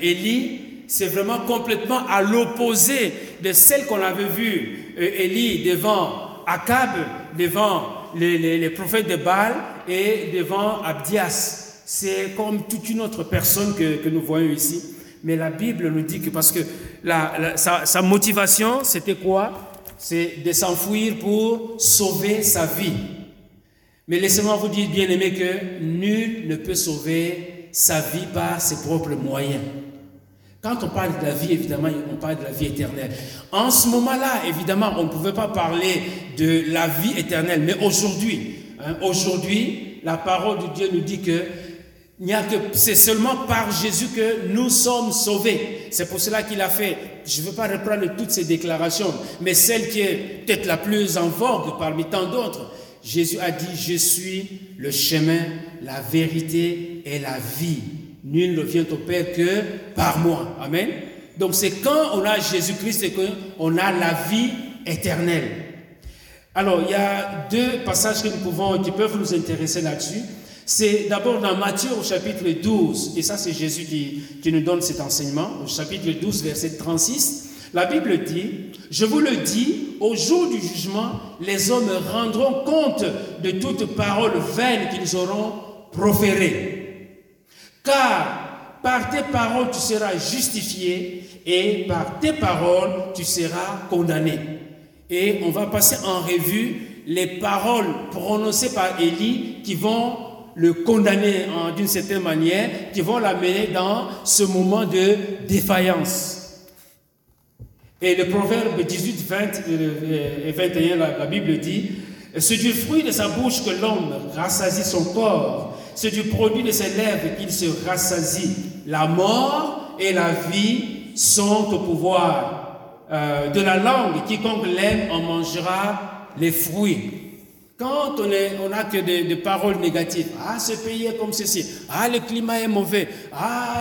c'est vraiment complètement à l'opposé de celle qu'on avait vue, euh, Élie devant Akab, devant les, prophètes de Baal et devant Abdias. C'est comme toute une autre personne que, nous voyons ici. Mais la Bible nous dit que parce que sa, sa motivation, c'était quoi? C'est de s'enfuir pour sauver sa vie. Mais laissez-moi vous dire, bien aimé, que nul ne peut sauver sa vie par ses propres moyens. Quand on parle de la vie, évidemment, on parle de la vie éternelle. En ce moment-là, évidemment, on ne pouvait pas parler de la vie éternelle. Mais aujourd'hui, hein, aujourd'hui, la parole de Dieu nous dit que c'est seulement par Jésus que nous sommes sauvés. C'est pour cela qu'il a fait, je ne veux pas reprendre toutes ces déclarations, mais celle qui est peut-être la plus en vogue parmi tant d'autres. Jésus a dit, je suis le chemin, la vérité et la vie. Nul ne vient au Père que par moi. Amen. Donc c'est quand on a Jésus-Christ qu'on a la vie éternelle. Alors il y a deux passages que nous pouvons, qui peuvent nous intéresser là-dessus. C'est d'abord dans Matthieu au chapitre 12, et ça c'est Jésus qui, qui nous donne cet enseignement, au chapitre 12, verset 36. La Bible dit, je vous le dis, au jour du jugement, les hommes rendront compte de toute parole vaine qu'ils auront proférée. Car par tes paroles tu seras justifié et par tes paroles tu seras condamné. Et on va passer en revue les paroles prononcées par Élie qui vont le condamner d'une certaine manière, qui vont l'amener dans ce moment de défaillance. Et le proverbe 18, 20 et 21, la, la Bible dit, c'est du fruit de sa bouche que l'homme rassasie son corps c'est du produit de ses lèvres qu'il se rassasie. La mort et la vie sont au pouvoir euh, de la langue. Quiconque l'aime en mangera les fruits. Quand on n'a que des, paroles négatives, ah ce pays est comme ceci, ah le climat est mauvais, ah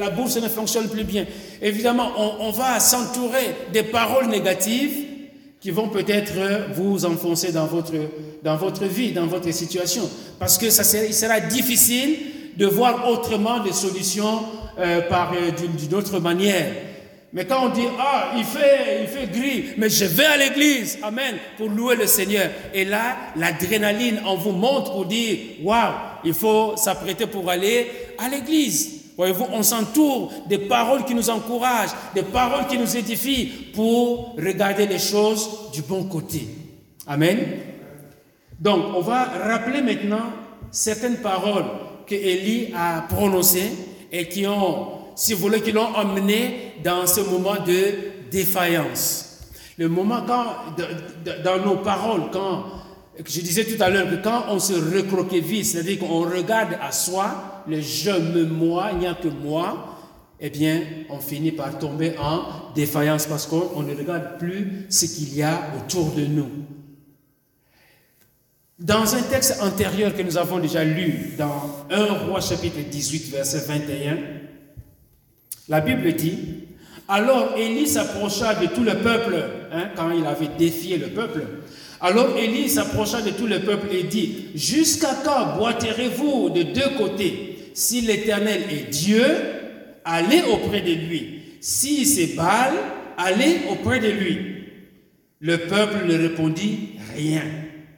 la, bourse ne fonctionne plus bien, évidemment on, on va s'entourer des paroles négatives qui vont peut-être vous enfoncer dans votre, dans votre vie, dans votre situation. Parce que ça sera, il sera difficile de voir autrement des solutions euh, par euh, d'une autre manière. Mais quand on dit, ah, il fait, il fait gris, mais je vais à l'église, amen, pour louer le Seigneur. Et là, l'adrénaline en vous montre pour dire, waouh, il faut s'apprêter pour aller à l'église. Voyez-vous, on s'entoure des paroles qui nous encouragent, des paroles qui nous édifient pour regarder les choses du bon côté. Amen. Donc, on va rappeler maintenant certaines paroles que Élie a prononcées et qui ont, si vous voulez, qui l'ont emmené dans ce moment de défaillance. Le moment quand, dans nos paroles, quand, je disais tout à l'heure que quand on se recroqueville, c'est-à-dire qu'on regarde à soi, le je me moi, il n'y a que moi, eh bien, on finit par tomber en défaillance parce qu'on ne regarde plus ce qu'il y a autour de nous. Dans un texte antérieur que nous avons déjà lu, dans 1 roi chapitre 18, verset 21, la Bible dit, alors Élie s'approcha de tout le peuple, hein, quand il avait défié le peuple, alors Élie s'approcha de tout le peuple et dit, jusqu'à quand boiterez-vous de deux côtés? Si l'Éternel est Dieu, allez auprès de lui. Si c'est Baal, allez auprès de lui. Le peuple ne répondit rien.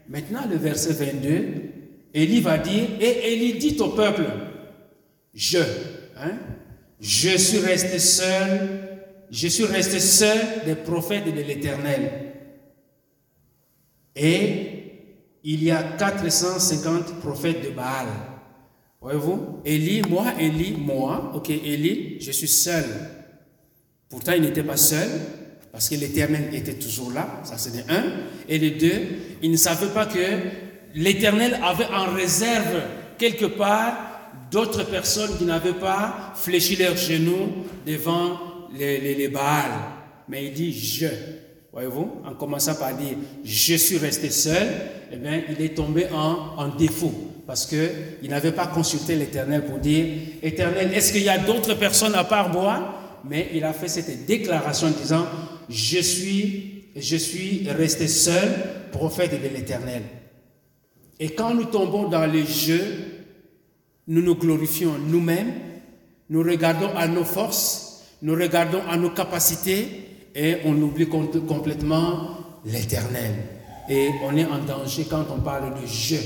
Maintenant, le verset 22, Élie va dire, et Élie dit au peuple, je, hein, je suis resté seul, je suis resté seul des prophètes de l'Éternel. Et il y a 450 prophètes de Baal. Voyez-vous? Élie, moi, Élie, moi. Ok, Élie, je suis seul. Pourtant, il n'était pas seul, parce que l'Éternel était toujours là. Ça, c'est le un. Et le deux, il ne savait pas que l'Éternel avait en réserve quelque part d'autres personnes qui n'avaient pas fléchi leurs genoux devant les, les, les Baals. Mais il dit je. Voyez-vous, en commençant par dire je suis resté seul, eh bien, il est tombé en, défaut parce qu'il n'avait pas consulté l'Éternel pour dire Éternel, est-ce qu'il y a d'autres personnes à part moi? Mais il a fait cette déclaration en disant Je suis, je suis resté seul, prophète de l'Éternel. Et quand nous tombons dans les jeux, nous nous glorifions nous-mêmes, nous regardons à nos forces, nous regardons à nos capacités et on oublie complètement l'éternel. Et on est en danger quand on parle de jeu.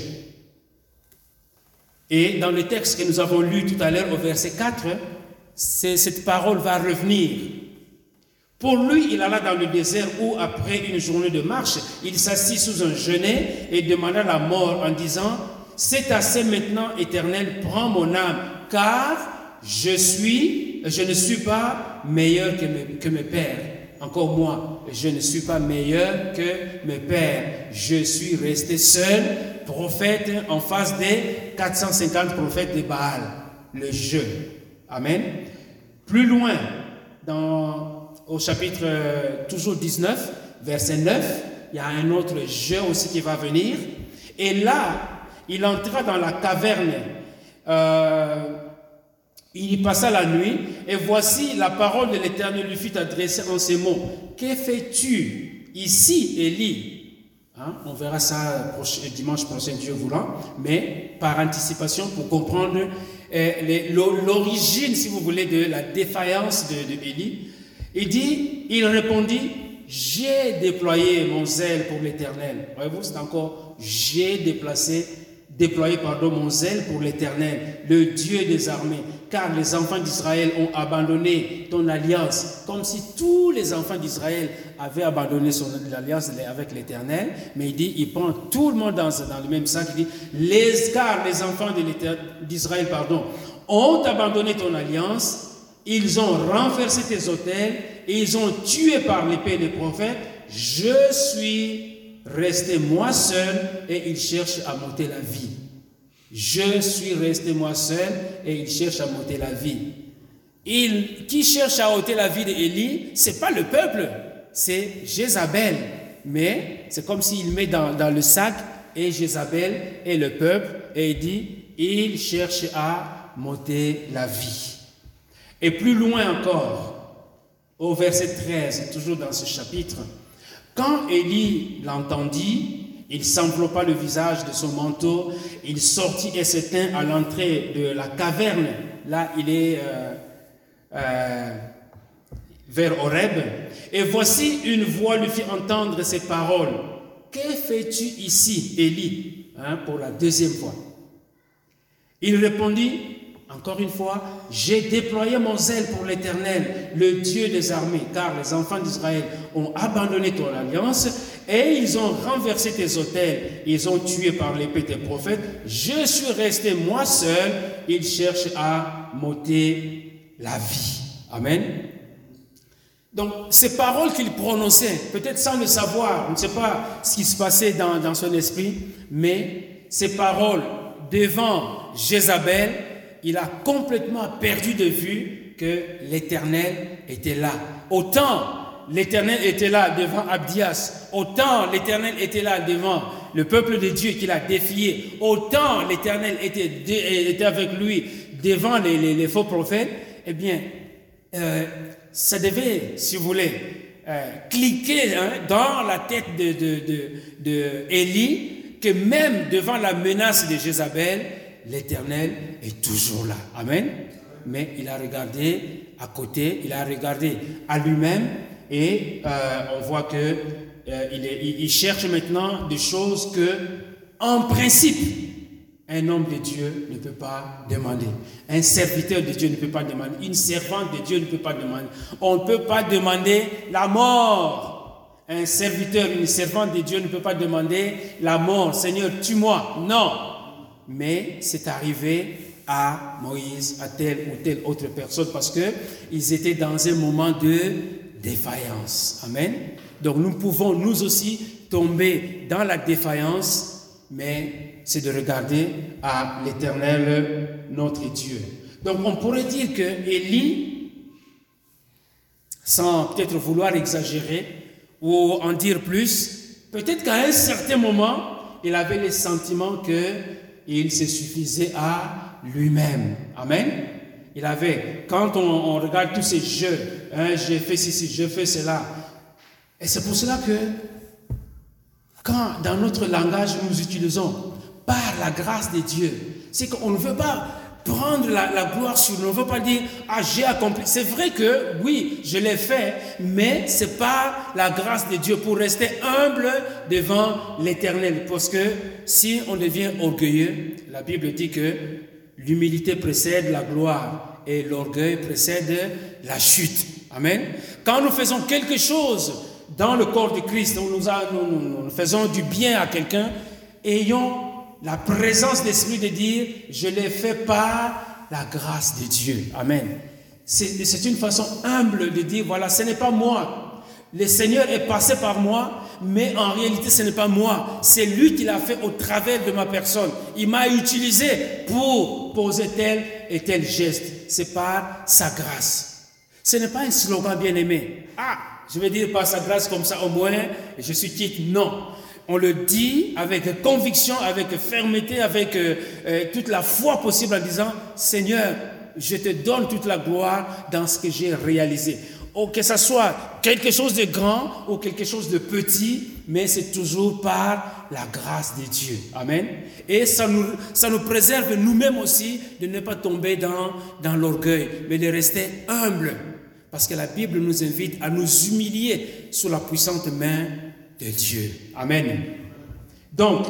Et dans le texte que nous avons lu tout à l'heure au verset 4, cette parole va revenir. Pour lui, il alla dans le désert où, après une journée de marche, il s'assit sous un genêt et demanda la mort en disant, C'est assez maintenant, éternel, prends mon âme, car je suis, je ne suis pas meilleur que mes, que mes pères. Encore moi, je ne suis pas meilleur que mes pères. Je suis resté seul, prophète, en face des 450 prophètes de Baal. Le jeu. Amen. Plus loin, dans, au chapitre euh, toujours 19, verset 9, il y a un autre jeu aussi qui va venir. Et là, il entra dans la caverne. Euh, il y passa la nuit, et voici la parole de l'Éternel lui fut adressée en ces mots. Que fais-tu ici, Élie? Hein? On verra ça dimanche prochain, Dieu voulant, mais par anticipation pour comprendre euh, l'origine, si vous voulez, de la défaillance de. Il dit, il répondit, j'ai déployé mon zèle pour l'Éternel. Voyez-vous, c'est encore, j'ai déplacé déployé pardon, mon zèle pour l'Éternel, le Dieu des armées, car les enfants d'Israël ont abandonné ton alliance, comme si tous les enfants d'Israël avaient abandonné son alliance avec l'Éternel. Mais il dit, il prend tout le monde dans, le même sac, il dit, les, car les enfants d'Israël pardon, ont abandonné ton alliance, ils ont renversé tes autels, et ils ont tué par l'épée les prophètes. Je suis resté moi seul et il cherche à monter la vie. Je suis resté moi seul et il cherche à monter la vie. Il, qui cherche à ôter la vie d'Élie, c'est pas le peuple, c'est Jézabel. Mais c'est comme s'il met dans, dans, le sac et Jézabel et le peuple et il dit, il cherche à monter la vie. Et plus loin encore, au verset 13, toujours dans ce chapitre, quand Élie l'entendit, il s'enveloppa le visage de son manteau, il sortit et s'éteint à l'entrée de la caverne. Là, il est euh, euh, vers Horeb. Et voici une voix lui fit entendre ces paroles. Que fais-tu ici, Élie hein, Pour la deuxième fois? Il répondit, Encore une fois, j'ai déployé mon zèle pour l'Éternel, le Dieu des armées, car les enfants d'Israël ont abandonné ton alliance et ils ont renversé tes autels, ils ont tué par l'épée tes prophètes. Je suis resté moi seul, ils cherchent à m'ôter la vie. Amen. Donc, ces paroles qu'il prononçait, peut-être sans le savoir, on ne sait pas ce qui se passait dans, dans son esprit, mais ces paroles devant Jézabel, il a complètement perdu de vue que l'Éternel était là. Autant l'Éternel était là devant Abdias, autant l'Éternel était là devant le peuple de Dieu qu'il a défié, autant l'Éternel était, était, avec lui devant les, faux prophètes, eh bien, euh, ça devait, si vous voulez, euh, cliquer hein, dans la tête de, de, de, que même devant la menace de Jézabel, l'Éternel est toujours là. Amen. Mais il a regardé à côté, il a regardé à lui-même et euh, on voit que euh, il, cherche maintenant des choses que, en principe, un homme de Dieu ne peut pas demander. Un serviteur de Dieu ne peut pas demander. Une servante de Dieu ne peut pas demander. On ne peut pas demander la mort. Un serviteur, une servante de Dieu ne peut pas demander la mort. Seigneur, tue-moi. Non mais c'est arrivé à Moïse, à telle ou telle autre personne, parce qu'ils étaient dans un moment de défaillance. Amen. Donc nous pouvons nous aussi tomber dans la défaillance, mais c'est de regarder à l'Éternel, notre Dieu. Donc on pourrait dire que Élie, sans peut-être vouloir exagérer ou en dire plus, peut-être qu'à un certain moment, il avait le sentiment que il se suffisait à lui-même. Amen. Il avait, quand on, regarde tous ces jeux, hein, j'ai fait ceci, je fais cela. Et c'est pour cela que, quand dans notre langage nous utilisons par la grâce de Dieu, c'est qu'on ne veut pas prendre la, gloire sur nous. On ne veut pas dire, ah, j'ai accompli. C'est vrai que, oui, je l'ai fait, mais c'est pas la grâce de Dieu pour rester humble devant l'éternel. Parce que si on devient orgueilleux, la Bible dit que l'humilité précède la gloire et l'orgueil précède la chute. Amen. Quand nous faisons quelque chose dans le corps de Christ, nous, nous, nous faisons du bien à quelqu'un, ayons la présence d'esprit de dire, je l'ai fait par la grâce de Dieu. Amen. C'est une façon humble de dire, voilà, ce n'est pas moi. Le Seigneur est passé par moi, mais en réalité, ce n'est pas moi. C'est lui qui l'a fait au travers de ma personne. Il m'a utilisé pour poser tel et tel geste. C'est par sa grâce. Ce n'est pas un slogan bien aimé. Ah, je vais dire par sa grâce comme ça au moins, je suis quitte. Non on le dit avec conviction, avec fermeté, avec euh, euh, toute la foi possible en disant, Seigneur, je te donne toute la gloire dans ce que j'ai réalisé. Que ce soit quelque chose de grand ou quelque chose de petit, mais c'est toujours par la grâce de Dieu. Amen. Et ça nous, ça nous préserve nous-mêmes aussi de ne pas tomber dans, dans l'orgueil, mais de rester humble. Parce que la Bible nous invite à nous humilier sous la puissante main de Dieu. Amen. Donc,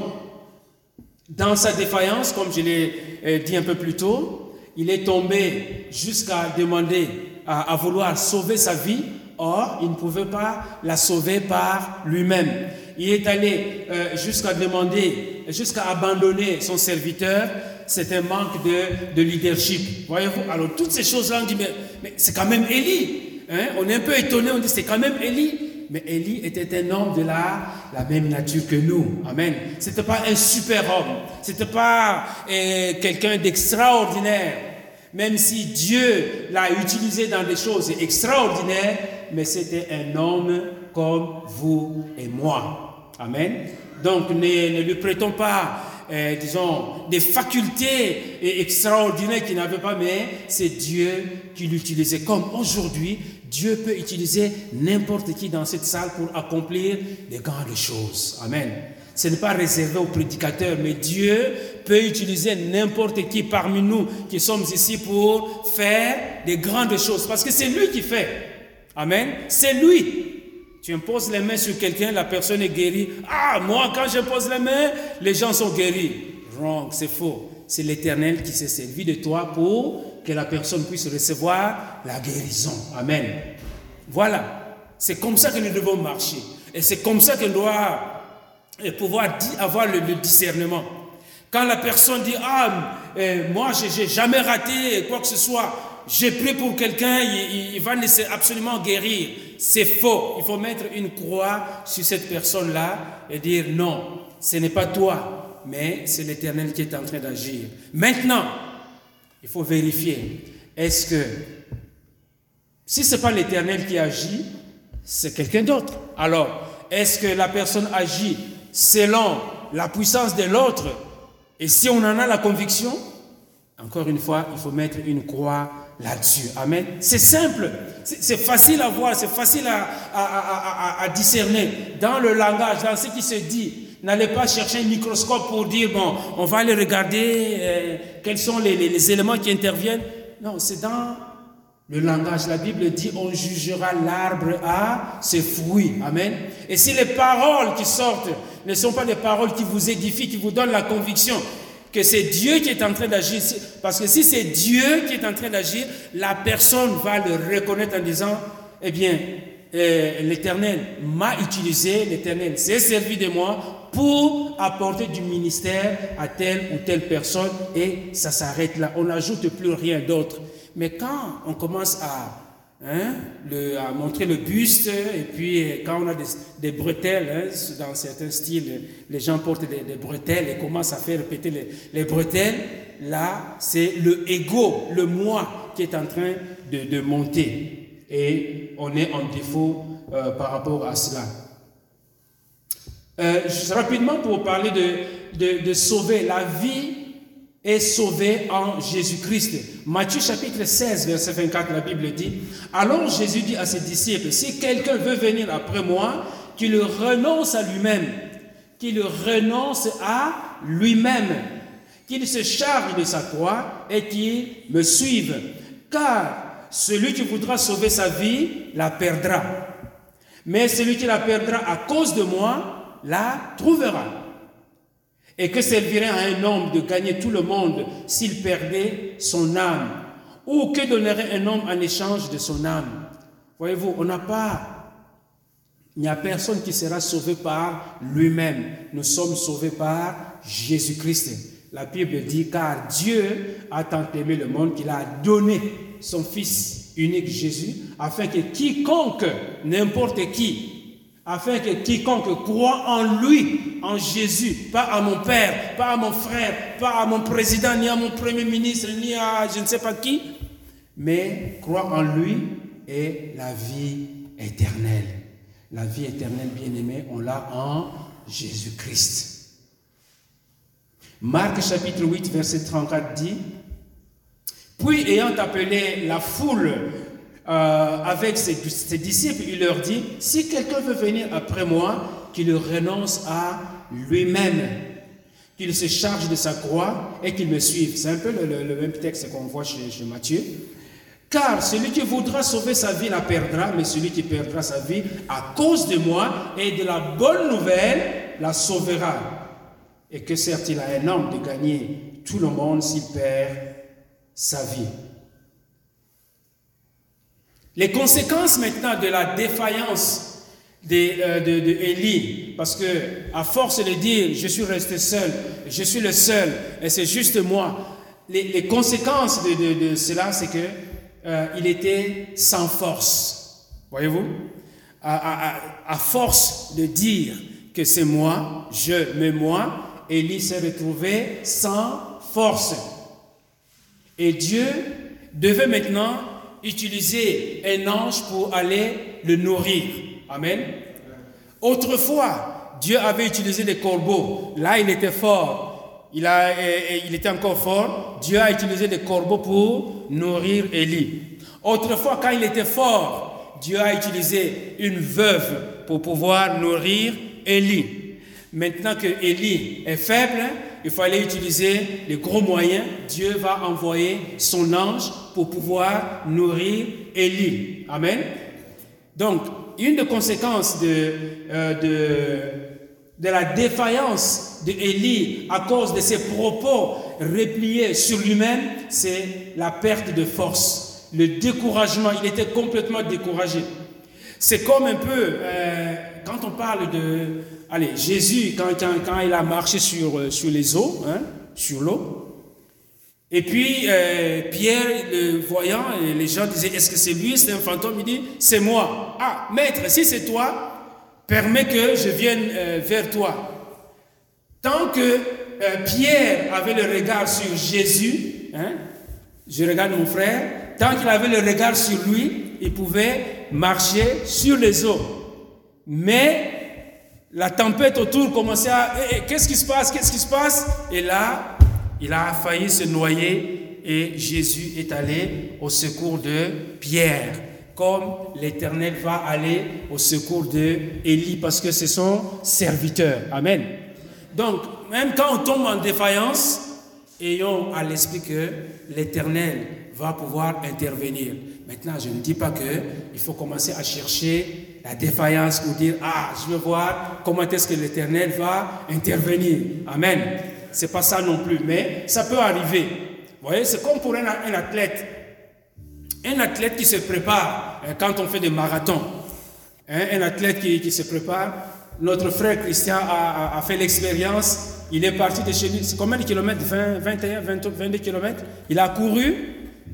dans sa défaillance, comme je l'ai euh, dit un peu plus tôt, il est tombé jusqu'à demander à, vouloir sauver sa vie. Or, il ne pouvait pas la sauver par lui-même. Il est allé euh, jusqu'à demander, jusqu'à abandonner son serviteur. C'est un manque de, de leadership. Voyez-vous? Alors, toutes ces choses-là, on dit, mais, mais c'est quand même Élie. Hein? On est un peu étonné, on dit, c'est quand même Élie mais Élie était un homme de la, la même nature que nous. Amen. C'était pas un super homme. C'était pas euh, quelqu'un d'extraordinaire. Même si Dieu l'a utilisé dans des choses extraordinaires, mais c'était un homme comme vous et moi. Amen. Donc ne, ne lui prêtons pas euh, disons, des facultés extraordinaires qu'il n'avait pas, mais c'est Dieu qui l'utilisait. Comme aujourd'hui, Dieu peut utiliser n'importe qui dans cette salle pour accomplir des grandes choses. Amen. Ce n'est pas réservé aux prédicateurs, mais Dieu peut utiliser n'importe qui parmi nous qui sommes ici pour faire des grandes choses. Parce que c'est lui qui fait. Amen. C'est lui. Tu imposes les mains sur quelqu'un, la personne est guérie. Ah, moi, quand je pose les mains, les gens sont guéris. Wrong, c'est faux. C'est l'Éternel qui s'est servi de toi pour que la personne puisse recevoir la guérison. Amen. Voilà. C'est comme ça que nous devons marcher. Et c'est comme ça qu'on doit pouvoir avoir le, discernement. Quand la personne dit, ah, euh, moi, je n'ai jamais raté quoi que ce soit, j'ai pris pour quelqu'un, il, il, va absolument guérir. C'est faux. Il faut mettre une croix sur cette personne-là et dire, non, ce n'est pas toi, mais c'est l'Éternel qui est en train d'agir. Maintenant, il faut vérifier, est-ce que, si ce n'est pas l'Éternel qui agit, c'est quelqu'un d'autre? Alors, est-ce que la personne agit selon la puissance de l'autre Et si on en a la conviction, encore une fois, il faut mettre une croix là-dessus. Amen. C'est simple, c'est facile à voir, c'est facile à, discerner dans le langage, dans ce qui se dit. N'allez pas chercher un microscope pour dire, bon, on va aller regarder euh, quels sont les, les éléments qui interviennent. Non, c'est dans le langage, la Bible dit, on jugera l'arbre à ses fruits. Amen. Et si les paroles qui sortent ne sont pas des paroles qui vous édifient, qui vous donnent la conviction que c'est Dieu qui est en train d'agir, parce que si c'est Dieu qui est en train d'agir, la personne va le reconnaître en disant, eh bien, euh, l'Éternel m'a utilisé, l'Éternel s'est servi de moi pour apporter du ministère à telle ou telle personne et ça s'arrête là. On n'ajoute plus rien d'autre. Mais quand on commence à, hein, à montrer le buste, et puis quand on a des, bretelles, hein, dans certains styles, les gens portent des, bretelles et commencent à faire répéter les, bretelles, là, c'est le ego, le moi qui est en train de, monter. Et on est en défaut euh, par rapport à cela. Euh, rapidement pour parler de, de, de sauver la vie est sauvé en Jésus-Christ. Matthieu chapitre 16, verset 24, la Bible dit, alors Jésus dit à ses disciples, si quelqu'un veut venir après moi, qu'il renonce à lui-même, qu'il renonce à lui-même, qu'il se charge de sa croix et qu'il me suive. Car celui qui voudra sauver sa vie la perdra. Mais celui qui la perdra à cause de moi la trouvera. Et que servirait à un homme de gagner tout le monde s'il perdait son âme Ou que donnerait un homme en échange de son âme Voyez-vous, on n'a pas... Il n'y a personne qui sera sauvé par lui-même. Nous sommes sauvés par Jésus-Christ. La Bible dit, car Dieu a tant aimé le monde qu'il a donné son Fils unique Jésus, afin que quiconque, n'importe qui, afin que quiconque croit en lui, en Jésus, pas à mon père, pas à mon frère, pas à mon président, ni à mon premier ministre, ni à je ne sais pas qui, mais croit en lui et la vie éternelle. La vie éternelle, bien aimée, on l'a en Jésus-Christ. Marc chapitre 8, verset 34 dit, puis ayant appelé la foule euh, avec ses, disciples, il leur dit, si quelqu'un veut venir après moi, qu'il renonce à lui-même, qu'il se charge de sa croix et qu'il me suive. C'est un peu le, même texte qu'on voit chez, Matthieu. Car celui qui voudra sauver sa vie la perdra, mais celui qui perdra sa vie à cause de moi et de la bonne nouvelle la sauvera. Et que sert-il à un homme de gagner tout le monde s'il perd sa vie? Les conséquences maintenant de la défaillance euh, de, de, parce que à force de dire je suis resté seul, je suis le seul, et c'est juste moi, les, conséquences de, cela, c'est que euh, il était sans force. Voyez-vous? À, force de dire que c'est moi, je, mais moi, Élie s'est retrouvé sans force. Et Dieu devait maintenant utiliser un ange pour aller le nourrir. Amen. Autrefois, Dieu avait utilisé des corbeaux. Là, il était fort. Il, a, il était encore fort. Dieu a utilisé des corbeaux pour nourrir Élie. Autrefois, quand il était fort, Dieu a utilisé une veuve pour pouvoir nourrir Élie. Maintenant que Élie est faible, il fallait utiliser les gros moyens. Dieu va envoyer son ange pour pouvoir nourrir Élie. Amen. Donc, une des conséquences de, euh, de la défaillance d'Élie à cause de ses propos repliés sur lui-même, c'est la perte de force, le découragement. Il était complètement découragé. C'est comme un peu, euh, quand on parle de, allez, Jésus, quand, quand, il a marché sur, euh, sur les eaux, hein, sur l'eau, et puis euh, Pierre, le voyant, les gens disaient, est-ce que c'est lui, c'est un fantôme? Il dit, c'est moi. Ah, maître, si c'est toi, permets que je vienne vers toi. Tant que Pierre avait le regard sur Jésus, hein, je regarde mon frère, tant qu'il avait le regard sur lui, il pouvait marcher sur les eaux. Mais la tempête autour commençait à... Eh, eh, qu'est-ce qui se passe Qu'est-ce qui se passe? Et là, il a failli se noyer et Jésus est allé au secours de Pierre, comme l'Éternel va aller au secours de Élie, parce que c'est son serviteur. Amen. Donc, même quand on tombe en défaillance, ayons à l'esprit que l'Éternel va pouvoir intervenir. Maintenant, je ne dis pas qu'il faut commencer à chercher la défaillance pour dire Ah, je veux voir comment est-ce que l'Éternel va intervenir. Amen. C'est pas ça non plus, mais ça peut arriver. Vous voyez, c'est comme pour un, athlète. Un athlète qui se prépare hein, quand on fait des marathons. Hein, un athlète qui, se prépare. Notre frère Christian a, fait l'expérience. Il est parti de chez lui. C'est combien de kilomètres? 20, 21, 22 kilomètres Il a couru.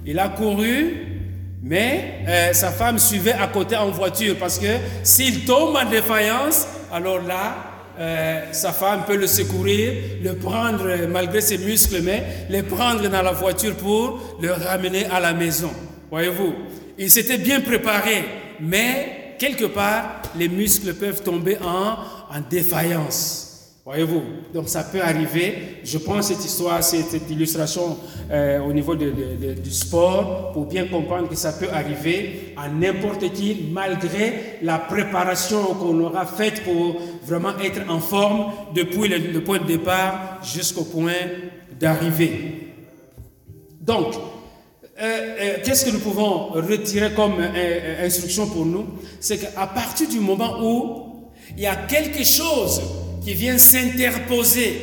Il a couru mais euh, sa femme suivait à côté en voiture parce que s'il tombe en défaillance, alors là, euh, sa femme peut le secourir, le prendre malgré ses muscles, mais le prendre dans la voiture pour le ramener à la maison. Voyez-vous, il s'était bien préparé, mais quelque part, les muscles peuvent tomber en, en défaillance. Voyez-vous, donc ça peut arriver. Je prends cette histoire, cette illustration euh, au niveau du sport pour bien comprendre que ça peut arriver à n'importe qui malgré la préparation qu'on aura faite pour vraiment être en forme depuis le, point de départ jusqu'au point d'arrivée. Donc, euh, euh, qu'est-ce que nous pouvons retirer comme instruction pour nous? C'est qu'à partir du moment où il y a quelque chose qui vient s'interposer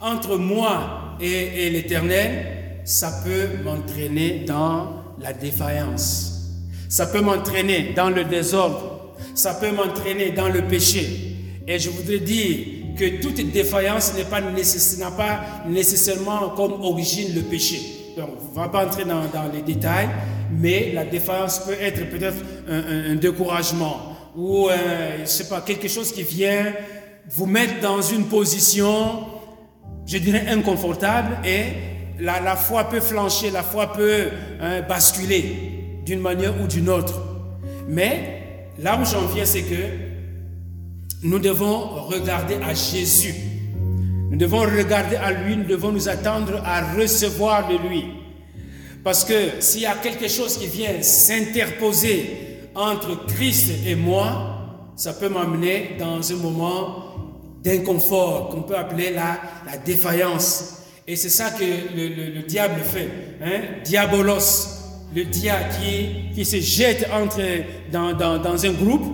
entre moi et, l'Éternel, ça peut m'entraîner dans la défaillance. Ça peut m'entraîner dans le désordre. Ça peut m'entraîner dans le péché. Et je voudrais dire que toute défaillance n'est pas, n'a pas nécessairement comme origine le péché. Donc, on ne va pas entrer dans, les détails, mais la défaillance peut être peut-être un, découragement ou, je sais pas, quelque chose qui vient vous mettre dans une position, je dirais, inconfortable et la, la foi peut flancher, la foi peut hein, basculer d'une manière ou d'une autre. Mais là où j'en viens, c'est que nous devons regarder à Jésus. Nous devons regarder à lui, nous devons nous attendre à recevoir de lui. Parce que s'il y a quelque chose qui vient s'interposer entre Christ et moi, ça peut m'amener dans un moment d'inconfort qu'on peut appeler la, la défaillance. Et c'est ça que le, le, diable fait. Hein? Diabolos, le diable qui, qui se jette entre, dans, dans, dans un groupe,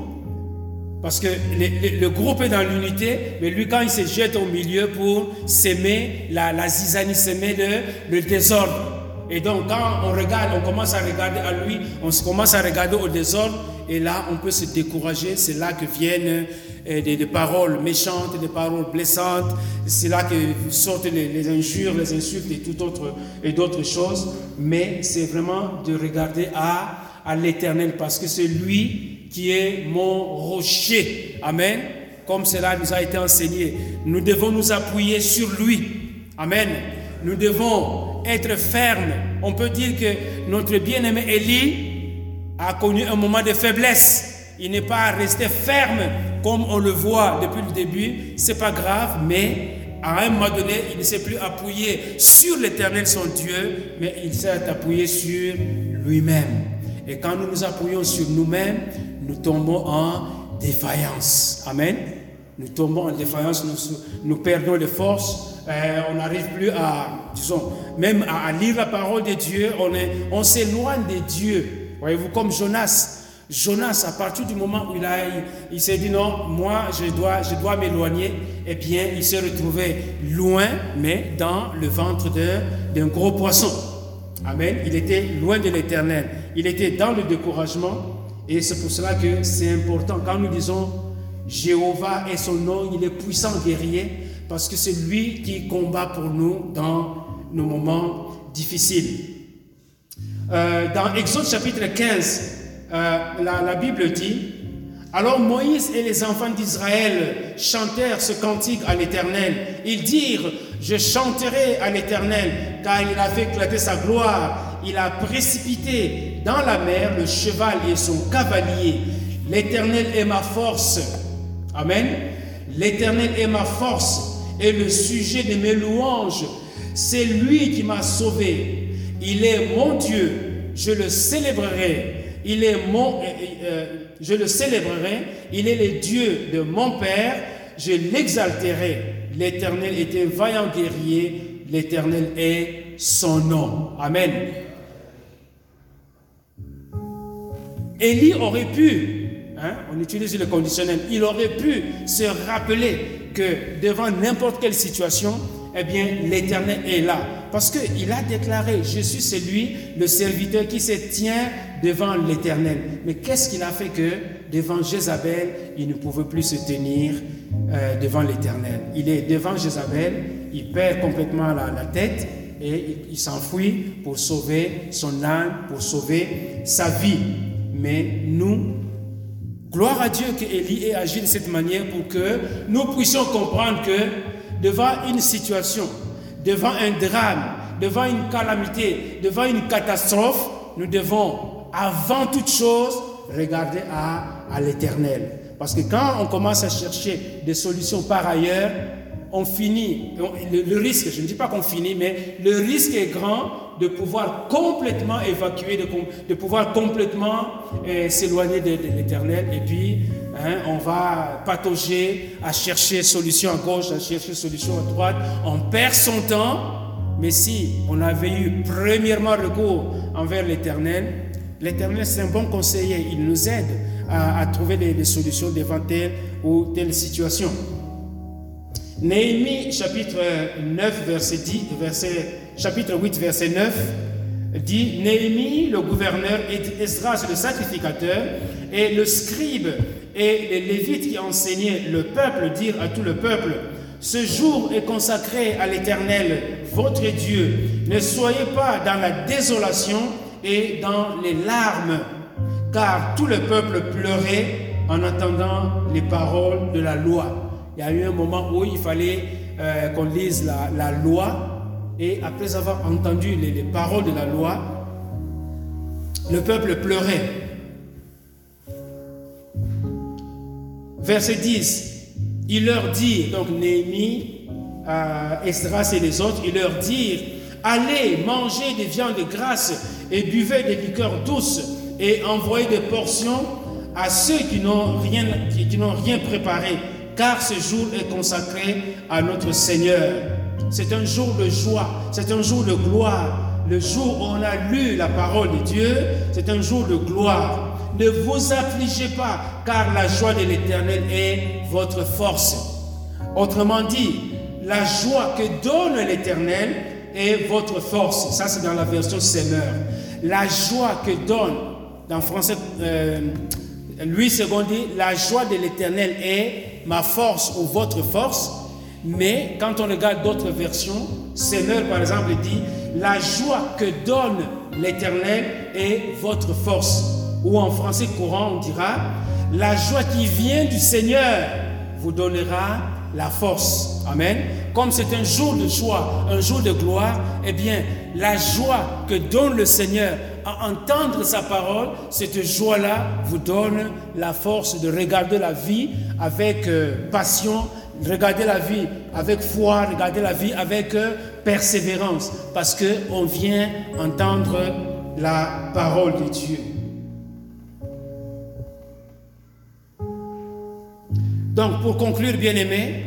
parce que le, le, groupe est dans l'unité, mais lui, quand il se jette au milieu pour s'aimer la, la zizanie, s'aimer le, le désordre. Et donc, quand on regarde, on commence à regarder à lui, on commence à regarder au désordre, et là, on peut se décourager. C'est là que viennent euh, des, paroles méchantes, des paroles blessantes. C'est là que sortent les, injures, les insultes et tout autre et d'autres choses. Mais c'est vraiment de regarder à, à l'Éternel parce que c'est lui qui est mon rocher. Amen. Comme cela nous a été enseigné, nous devons nous appuyer sur lui. Amen. Nous devons être fermes. On peut dire que notre bien-aimé Élie a connu un moment de faiblesse. Il n'est pas resté ferme comme on le voit depuis le début. C'est pas grave, mais à un moment donné, il ne s'est plus appuyé sur l'éternel son Dieu, mais il s'est appuyé sur lui-même. Et quand nous nous appuyons sur nous-mêmes, nous tombons en défaillance. Amen. Nous tombons en défaillance, nous, perdons les forces, euh, on n'arrive plus à, disons, même à, lire la parole de Dieu, on, on s'éloigne de Dieu. Voyez-vous, comme Jonas. Jonas, à partir du moment où il, a, il, s'est dit non, moi je dois, je dois m'éloigner, eh bien il s'est retrouvé loin, mais dans le ventre d'un gros poisson. Amen. Il était loin de l'éternel. Il était dans le découragement. Et c'est pour cela que c'est important. Quand nous disons Jéhovah est son nom, il est puissant guerrier, parce que c'est lui qui combat pour nous dans nos moments difficiles. Euh, dans Exode chapitre 15, euh, la, Bible dit, alors Moïse et les enfants d'Israël chantèrent ce cantique à l'Éternel. Ils dirent, je chanterai à l'Éternel, car il a fait éclater sa gloire. Il a précipité dans la mer le cheval et son cavalier. L'Éternel est ma force. Amen. L'Éternel est ma force et le sujet de mes louanges. C'est lui qui m'a sauvé. Il est mon Dieu. Je le célébrerai il est mon, euh, euh, je le célébrerai, il est le Dieu de mon Père, je l'exalterai. L'Éternel est un vaillant guerrier, l'Éternel est son nom. Amen. Élie aurait pu, hein, on utilise le conditionnel, il aurait pu se rappeler que devant n'importe quelle situation, eh bien, l'Éternel est là. Parce qu'il a déclaré, je suis celui, le serviteur qui se tient devant l'Éternel. Mais qu'est-ce qu'il a fait que devant Jézabel, il ne pouvait plus se tenir euh, devant l'Éternel? Il est devant Jézabel, il perd complètement la, tête et il, s'enfuit pour sauver son âme, pour sauver sa vie. Mais nous, gloire à Dieu qu'Élie ait agi de cette manière pour que nous puissions comprendre que devant une situation, devant un drame, devant une calamité, devant une catastrophe, nous devons, avant toute chose, regarder à, l'éternel. Parce que quand on commence à chercher des solutions par ailleurs, on finit, le, risque, je ne dis pas qu'on finit, mais le risque est grand de pouvoir complètement évacuer, de, pouvoir complètement euh, s'éloigner de, l'éternel. Et puis, hein, on va patauger à chercher solution à gauche, à chercher solution à droite. On perd son temps. Mais si on avait eu premièrement recours envers l'éternel, l'éternel c'est un bon conseiller. Il nous aide à, trouver des solutions devant telle ou telle situation. Néhémie chapitre 9 verset 10, verset, chapitre 8 verset 9 dit Néhémie le gouverneur et Esdras le sacrificateur et le scribe et les lévites qui enseignaient le peuple dirent à tout le peuple ce jour est consacré à l'Éternel, votre Dieu. Ne soyez pas dans la désolation et dans les larmes, car tout le peuple pleurait en entendant les paroles de la loi. Il y a eu un moment où il fallait euh, qu'on lise la, loi et après avoir entendu les, les paroles de la loi, le peuple pleurait. Verset 10, il leur dit, donc Néhémie, euh, Esdras et les autres, il leur dit, allez manger des viandes grasses et buvez des liqueurs douces et envoyez des portions à ceux qui n'ont rien, qui n'ont rien préparé car ce jour est consacré à notre Seigneur. C'est un jour de joie, c'est un jour de gloire. Le jour où on a lu la parole de Dieu, c'est un jour de gloire. Ne vous affligez pas, car la joie de l'Éternel est votre force. Autrement dit, la joie que donne l'Éternel est votre force. Ça, c'est dans la version Seigneur. La joie que donne, dans français, euh, dit, la joie de l'Éternel est ma force ou votre force, mais quand on regarde d'autres versions, Seigneur par exemple dit la joie que donne l'Éternel est votre force. Ou en français courant, on dira la joie qui vient du Seigneur vous donnera la force. Amen. Comme c'est un jour de joie, un jour de gloire, eh bien, la joie que donne le Seigneur à entendre sa parole, cette joie-là vous donne la force de regarder la vie avec euh, passion, regarder la vie avec foi, regarder la vie avec euh, persévérance, parce qu'on vient entendre la parole de Dieu. Donc, pour conclure, bien aimé,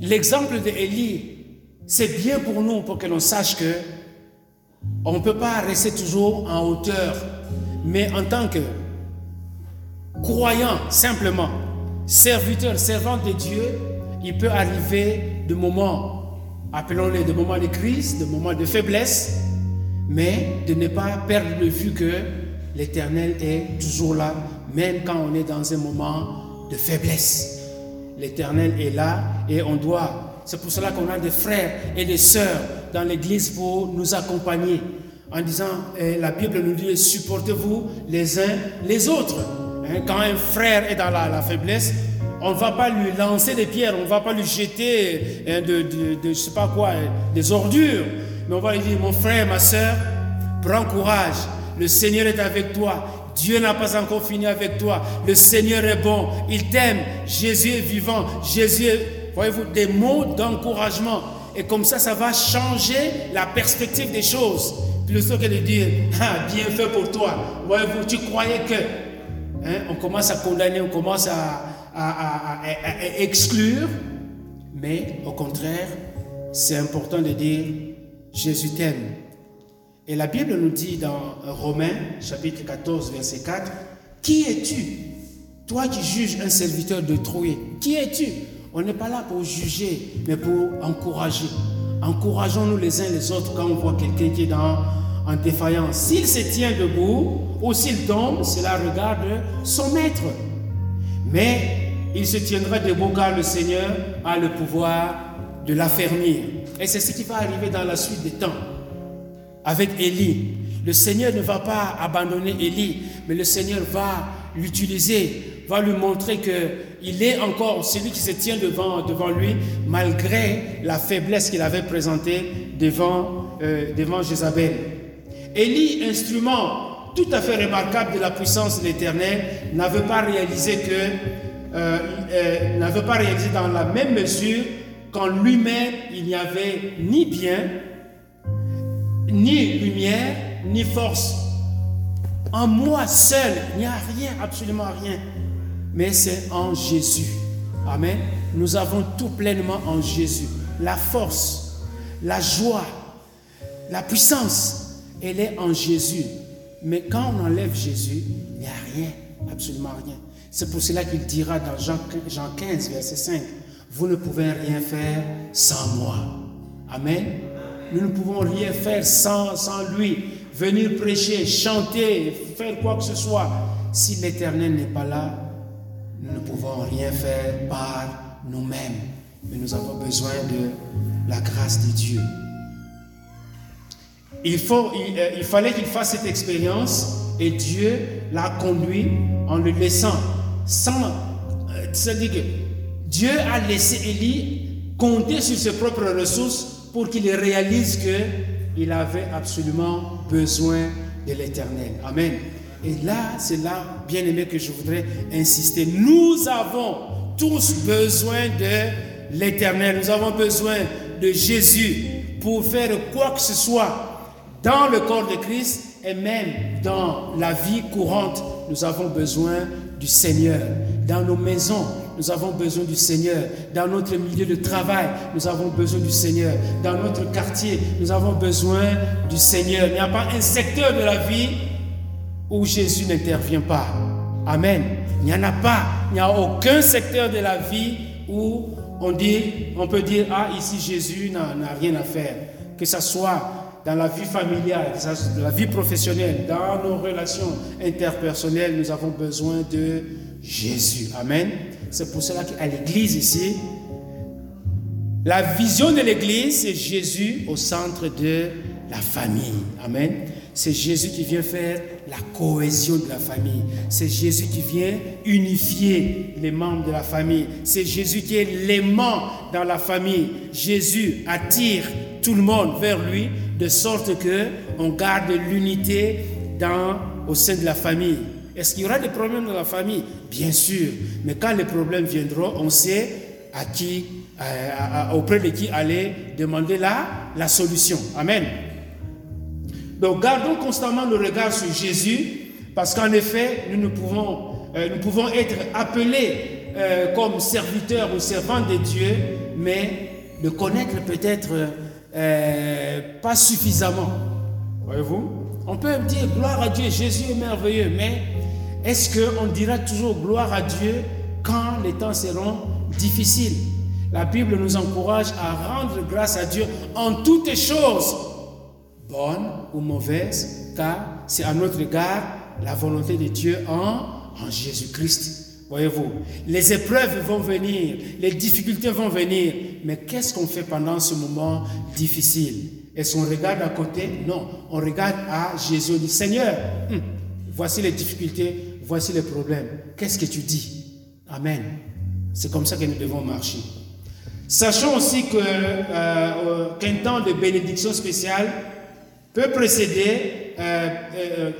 l'exemple d'Élie, c'est bien pour nous, pour que l'on sache que on ne peut pas rester toujours en hauteur. mais en tant que croyant simplement, serviteur, servant de Dieu, il peut arriver de moments, appelons-les de moments de crise, de moments de faiblesse, mais de ne pas perdre de vue que l'Éternel est toujours là, même quand on est dans un moment de faiblesse. L'Éternel est là et on doit. C'est pour cela qu'on a des frères et des sœurs dans l'Église pour nous accompagner en disant, eh, la Bible nous dit, supportez-vous les uns les autres. Hein, quand un frère est dans la, faiblesse, on ne va pas lui lancer des pierres, on ne va pas lui jeter hein, de, de, sais pas quoi, des ordures. Mais on va lui dire, mon frère, ma soeur, prends courage. Le Seigneur est avec toi. Dieu n'a pas encore fini avec toi. Le Seigneur est bon. Il t'aime. Jésus est vivant. Jésus est, voyez-vous, des mots d'encouragement. Et comme ça, ça va changer la perspective des choses. Plutôt que de dire, ah, bien fait pour toi. Voyez-vous, tu croyais que. Hein, on commence à condamner, on commence à, exclure. Mais au contraire, c'est important de dire, Jésus t'aime. Et la Bible nous dit dans Romains chapitre 14 verset 4, Qui es-tu Toi qui juges un serviteur de Troie, qui es-tu? On n'est pas là pour juger, mais pour encourager. Encourageons-nous les uns les autres quand on voit quelqu'un qui est en défaillance. S'il se tient debout ou s'il tombe, cela regarde son maître. Mais il se tiendra debout car le Seigneur a le pouvoir de l'affermir. Et c'est ce qui va arriver dans la suite des temps avec Élie. Le Seigneur ne va pas abandonner Élie, mais le Seigneur va l'utiliser, va lui montrer qu'il est encore celui qui se tient devant, lui, malgré la faiblesse qu'il avait présentée devant, euh, devant Jézabel. Élie, instrument tout à fait remarquable de la puissance de l'Éternel, n'avait pas réalisé que, euh, euh, n'avait pas réalisé dans la même mesure qu'en lui-même il n'y avait ni bien ni lumière, ni force. En moi seul, il n'y a rien, absolument rien. Mais c'est en Jésus. Amen. Nous avons tout pleinement en Jésus. La force, la joie, la puissance, elle est en Jésus. Mais quand on enlève Jésus, il n'y a rien, absolument rien. C'est pour cela qu'il dira dans Jean 15, verset 5, vous ne pouvez rien faire sans moi. Amen. Nous ne pouvons rien faire sans, sans lui. Venir prêcher, chanter, faire quoi que ce soit. Si l'Éternel n'est pas là, nous ne pouvons rien faire par nous-mêmes. Mais nous avons besoin de la grâce de Dieu. Il, euh, fallait qu'il fasse cette expérience et Dieu l'a conduit en le laissant sans. Euh, c'est-à-dire que Dieu a laissé Élie compter sur ses propres ressources pour qu'il réalise qu'il avait absolument besoin de l'éternel. Amen. Et là, c'est là, bien aimé, que je voudrais insister. Nous avons tous besoin de l'éternel. Nous avons besoin de Jésus pour faire quoi que ce soit dans le corps de Christ et même dans la vie courante. Nous avons besoin du Seigneur. Dans nos maisons, nous avons besoin du Seigneur. Dans notre milieu de travail, nous avons besoin du Seigneur. Dans notre quartier, nous avons besoin du Seigneur. Il n'y a pas un secteur de la vie où Jésus n'intervient pas. Amen. Il n'y en a pas. Il n'y a aucun secteur de la vie où on, dit, on peut dire, ah, ici Jésus n'a rien à faire. Que ce soit dans la vie familiale, dans la vie professionnelle, dans nos relations interpersonnelles, nous avons besoin de Jésus. Amen. C'est pour cela qu'à l'église ici, la vision de l'église, c'est Jésus au centre de la famille. Amen. C'est Jésus qui vient faire la cohésion de la famille. C'est Jésus qui vient unifier les membres de la famille. C'est Jésus qui est l'aimant dans la famille. Jésus attire tout le monde vers lui de sorte que on garde l'unité dans au sein de la famille. Est-ce qu'il y aura des problèmes dans la famille? Bien sûr. Mais quand les problèmes viendront, on sait à qui, auprès de qui aller demander la, la solution. Amen. Donc gardons constamment le regard sur Jésus, parce qu'en effet, nous, ne pouvons, euh, nous pouvons être appelés euh, comme serviteurs ou servants de Dieu, mais le connaître peut-être euh, pas suffisamment. Voyez-vous On peut dire gloire à Dieu, Jésus est merveilleux, mais est-ce qu'on dira toujours gloire à Dieu quand les temps seront difficiles? La Bible nous encourage à rendre grâce à Dieu en toutes choses, bonnes ou mauvaises, car c'est à notre égard la volonté de Dieu en, Jésus-Christ. Voyez-vous, les épreuves vont venir, les difficultés vont venir, mais qu'est-ce qu'on fait pendant ce moment difficile? Est-ce qu'on regarde à côté? Non, on regarde à Jésus, on dit Seigneur, hum, voici les difficultés, voici les problèmes. Qu'est-ce que tu dis? Amen. C'est comme ça que nous devons marcher. Sachons aussi que euh, qu'un temps de bénédiction spéciale peut précéder euh, euh,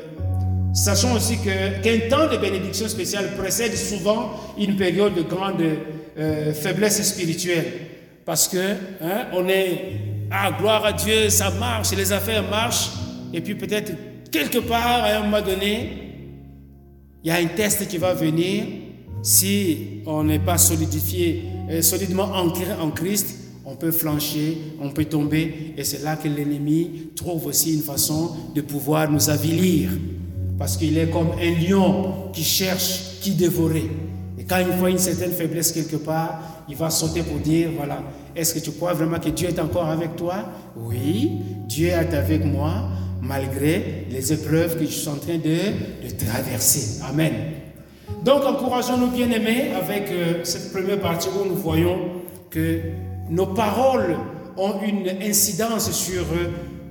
Sachons aussi qu'un temps de bénédiction spéciale précède souvent une période de grande euh, faiblesse spirituelle. Parce que hein, on est, ah, gloire à Dieu, ça marche, les affaires marchent. Et puis peut-être quelque part, à un moment donné, il y a un test qui va venir. Si on n'est pas solidifié, euh, solidement ancré en Christ, on peut flancher, on peut tomber. Et c'est là que l'ennemi trouve aussi une façon de pouvoir nous avilir. Parce qu'il est comme un lion qui cherche qui dévorer. Et quand il voit une certaine faiblesse quelque part, il va sauter pour dire, voilà, est-ce que tu crois vraiment que Dieu est encore avec toi? Oui, Dieu est avec moi malgré les épreuves que je suis en train de, de traverser. Amen. Donc encourageons-nous bien-aimés avec euh, cette première partie où nous voyons que nos paroles ont une incidence sur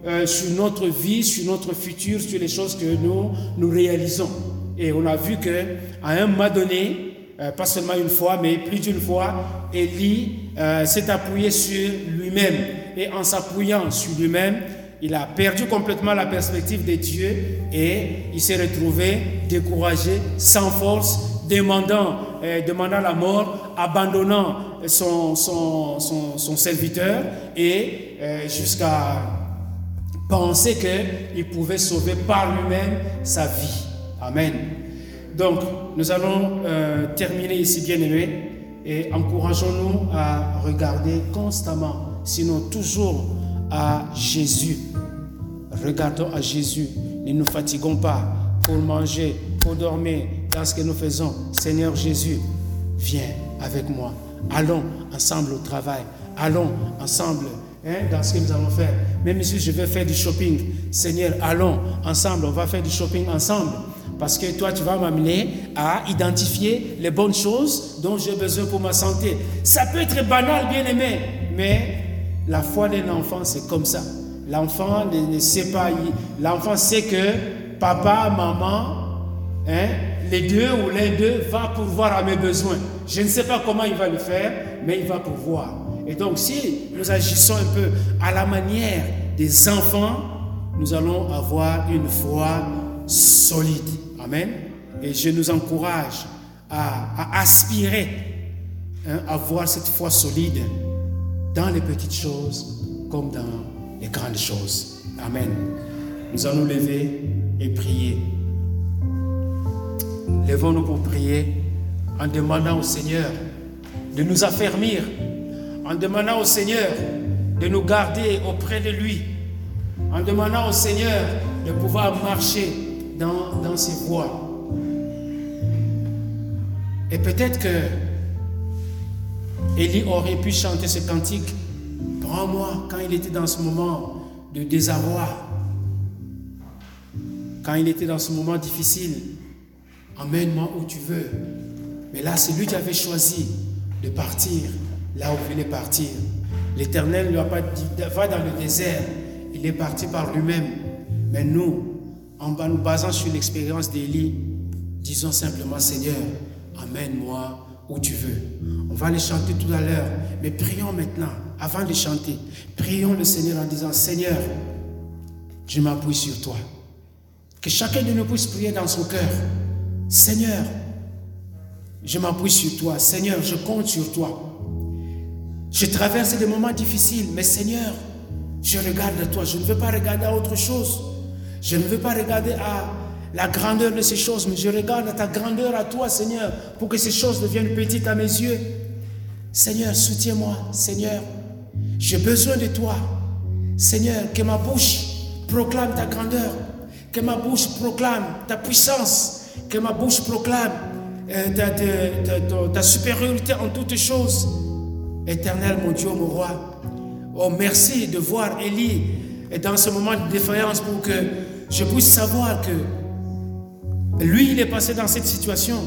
euh, sur notre vie, sur notre futur, sur les choses que nous, nous réalisons. Et on a vu que à un moment donné, euh, pas seulement une fois, mais plus d'une fois, Élie euh, s'est appuyé sur lui-même. Et en s'appuyant sur lui-même, il a perdu complètement la perspective de Dieu et il s'est retrouvé découragé, sans force, demandant, demandant la mort, abandonnant son, serviteur et jusqu'à penser qu'il pouvait sauver par lui-même sa vie. Amen. Donc, nous allons euh, terminer ici, bien-aimés, et encourageons-nous à regarder constamment, sinon toujours à Jésus. Regardons à Jésus. Ne nous fatiguons pas pour manger, pour dormir, dans ce que nous faisons. Seigneur Jésus, viens avec moi. Allons ensemble au travail. Allons ensemble Hein, dans ce que nous allons faire. Même si je vais faire du shopping, Seigneur, allons ensemble, on va faire du shopping ensemble. Parce que toi, tu vas m'amener à identifier les bonnes choses dont j'ai besoin pour ma santé. Ça peut être banal, bien aimé, mais la foi d'un enfant, c'est comme ça. L'enfant ne, sait pas, l'enfant sait que papa, maman, hein, les deux ou les deux va pourvoir à mes besoins. Je ne sais pas comment il va le faire, mais il va pouvoir. Et donc, si nous agissons un peu à la manière des enfants, nous allons avoir une foi solide. Amen. Et je nous encourage à, aspirer hein, à avoir cette foi solide dans les petites choses comme dans les grandes choses. Amen. Nous allons lever et prier. Levons-nous pour prier en demandant au Seigneur de nous affermir en demandant au Seigneur de nous garder auprès de lui, en demandant au Seigneur de pouvoir marcher dans, dans ses voies. Et peut-être que Élie aurait pu chanter ce cantique, prends-moi quand il était dans ce moment de désarroi, quand il était dans ce moment difficile, emmène-moi où tu veux. Mais là, c'est lui qui avait choisi de partir là où il voulait partir. L'Éternel ne lui a pas dit, va dans le désert. Il est parti par lui-même. Mais nous, en nous basant sur l'expérience d'Élie, disons simplement, Seigneur, amène-moi où tu veux. On va les chanter tout à l'heure, mais prions maintenant, avant de chanter. Prions le Seigneur en disant, Seigneur, je m'appuie sur toi. Que chacun de nous puisse prier dans son cœur. Seigneur, je m'appuie sur toi. Seigneur, je compte sur toi. Je traverse des moments difficiles, mais Seigneur, je regarde à toi. Je ne veux pas regarder à autre chose. Je ne veux pas regarder à la grandeur de ces choses, mais je regarde à ta grandeur à toi, Seigneur, pour que ces choses deviennent petites à mes yeux. Seigneur, soutiens-moi, Seigneur. J'ai besoin de toi. Seigneur, que ma bouche proclame ta grandeur, Que ma bouche proclame ta puissance. Que ma bouche proclame euh, ta, supériorité en toutes choses. Éternel, mon Dieu, mon roi. Oh, merci de voir Élie dans ce moment de défaillance pour que je puisse savoir que lui, il est passé dans cette situation.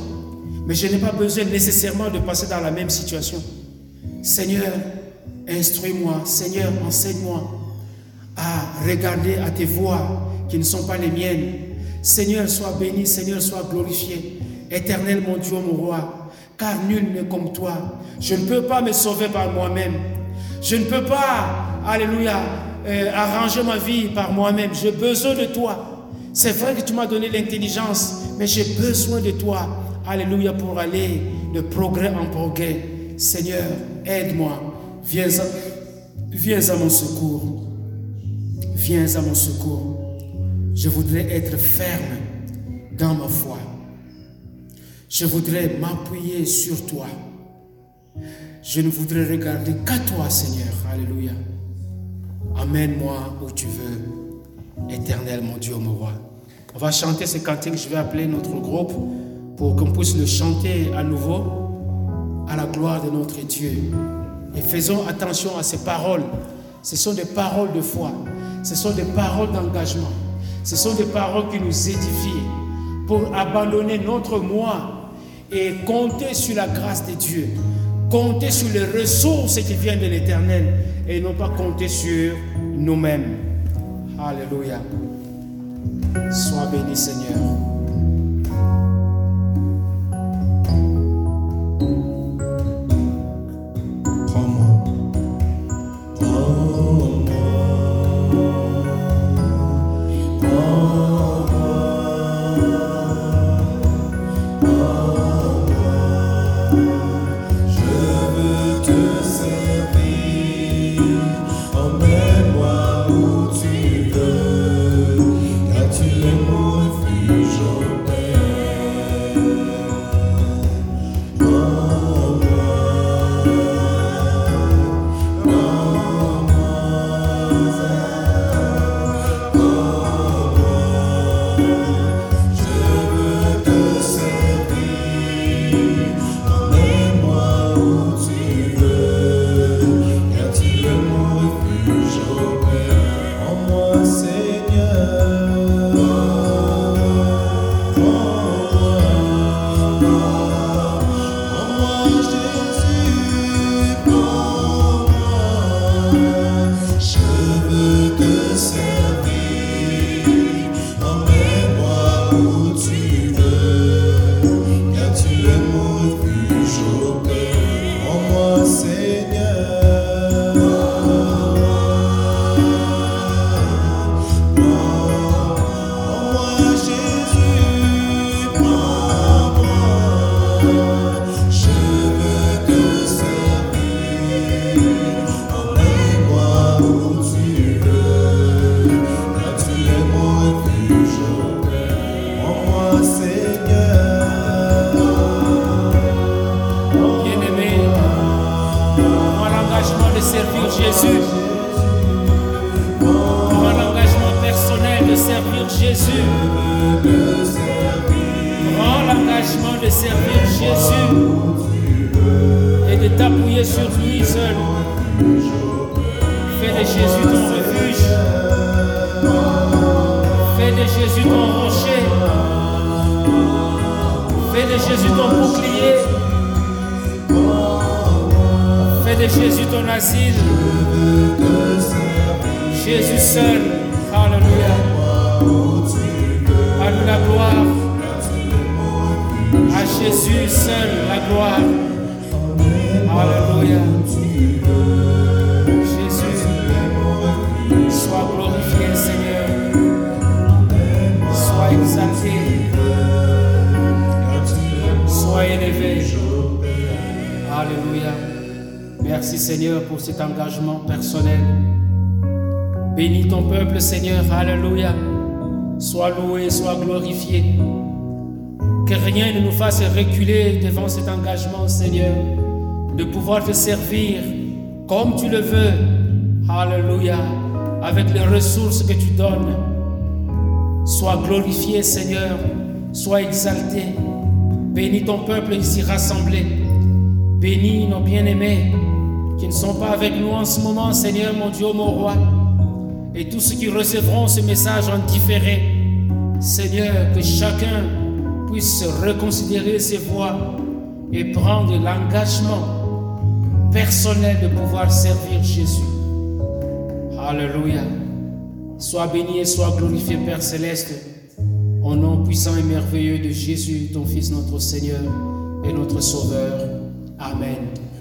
Mais je n'ai pas besoin nécessairement de passer dans la même situation. Seigneur, instruis-moi. Seigneur, enseigne-moi à regarder à tes voies qui ne sont pas les miennes. Seigneur, sois béni, Seigneur, sois glorifié. Éternel, mon Dieu, mon roi, car nul n'est comme toi. Je ne peux pas me sauver par moi-même. Je ne peux pas, alléluia, euh, arranger ma vie par moi-même. J'ai besoin de toi. C'est vrai que tu m'as donné l'intelligence, mais j'ai besoin de toi. Alléluia, pour aller de progrès en progrès. Seigneur, aide-moi. Viens à, viens à mon secours. Viens à mon secours. Je voudrais être ferme dans ma foi. Je voudrais m'appuyer sur toi. Je ne voudrais regarder qu'à toi, Seigneur. Alléluia. Amène-moi où tu veux. Éternel, mon Dieu, mon roi. On va chanter ce cantique. Je vais appeler notre groupe pour qu'on puisse le chanter à nouveau à la gloire de notre Dieu. Et faisons attention à ces paroles. Ce sont des paroles de foi. Ce sont des paroles d'engagement. Ce sont des paroles qui nous édifient pour abandonner notre moi et compter sur la grâce de Dieu. Compter sur les ressources qui viennent de l'éternel et non pas compter sur nous-mêmes. Alléluia. Sois béni Seigneur. Reculer devant cet engagement, Seigneur, de pouvoir te servir comme tu le veux. Alléluia. Avec les ressources que tu donnes. Sois glorifié, Seigneur. Sois exalté. Bénis ton peuple ici rassemblé. Bénis nos bien-aimés qui ne sont pas avec nous en ce moment, Seigneur, mon Dieu, mon roi. Et tous ceux qui recevront ce message en différé. Seigneur, que chacun puisse reconsidérer ses voix et prendre l'engagement personnel de pouvoir servir Jésus. Alléluia. Sois béni et sois glorifié, Père céleste, au nom puissant et merveilleux de Jésus, ton Fils, notre Seigneur et notre Sauveur. Amen.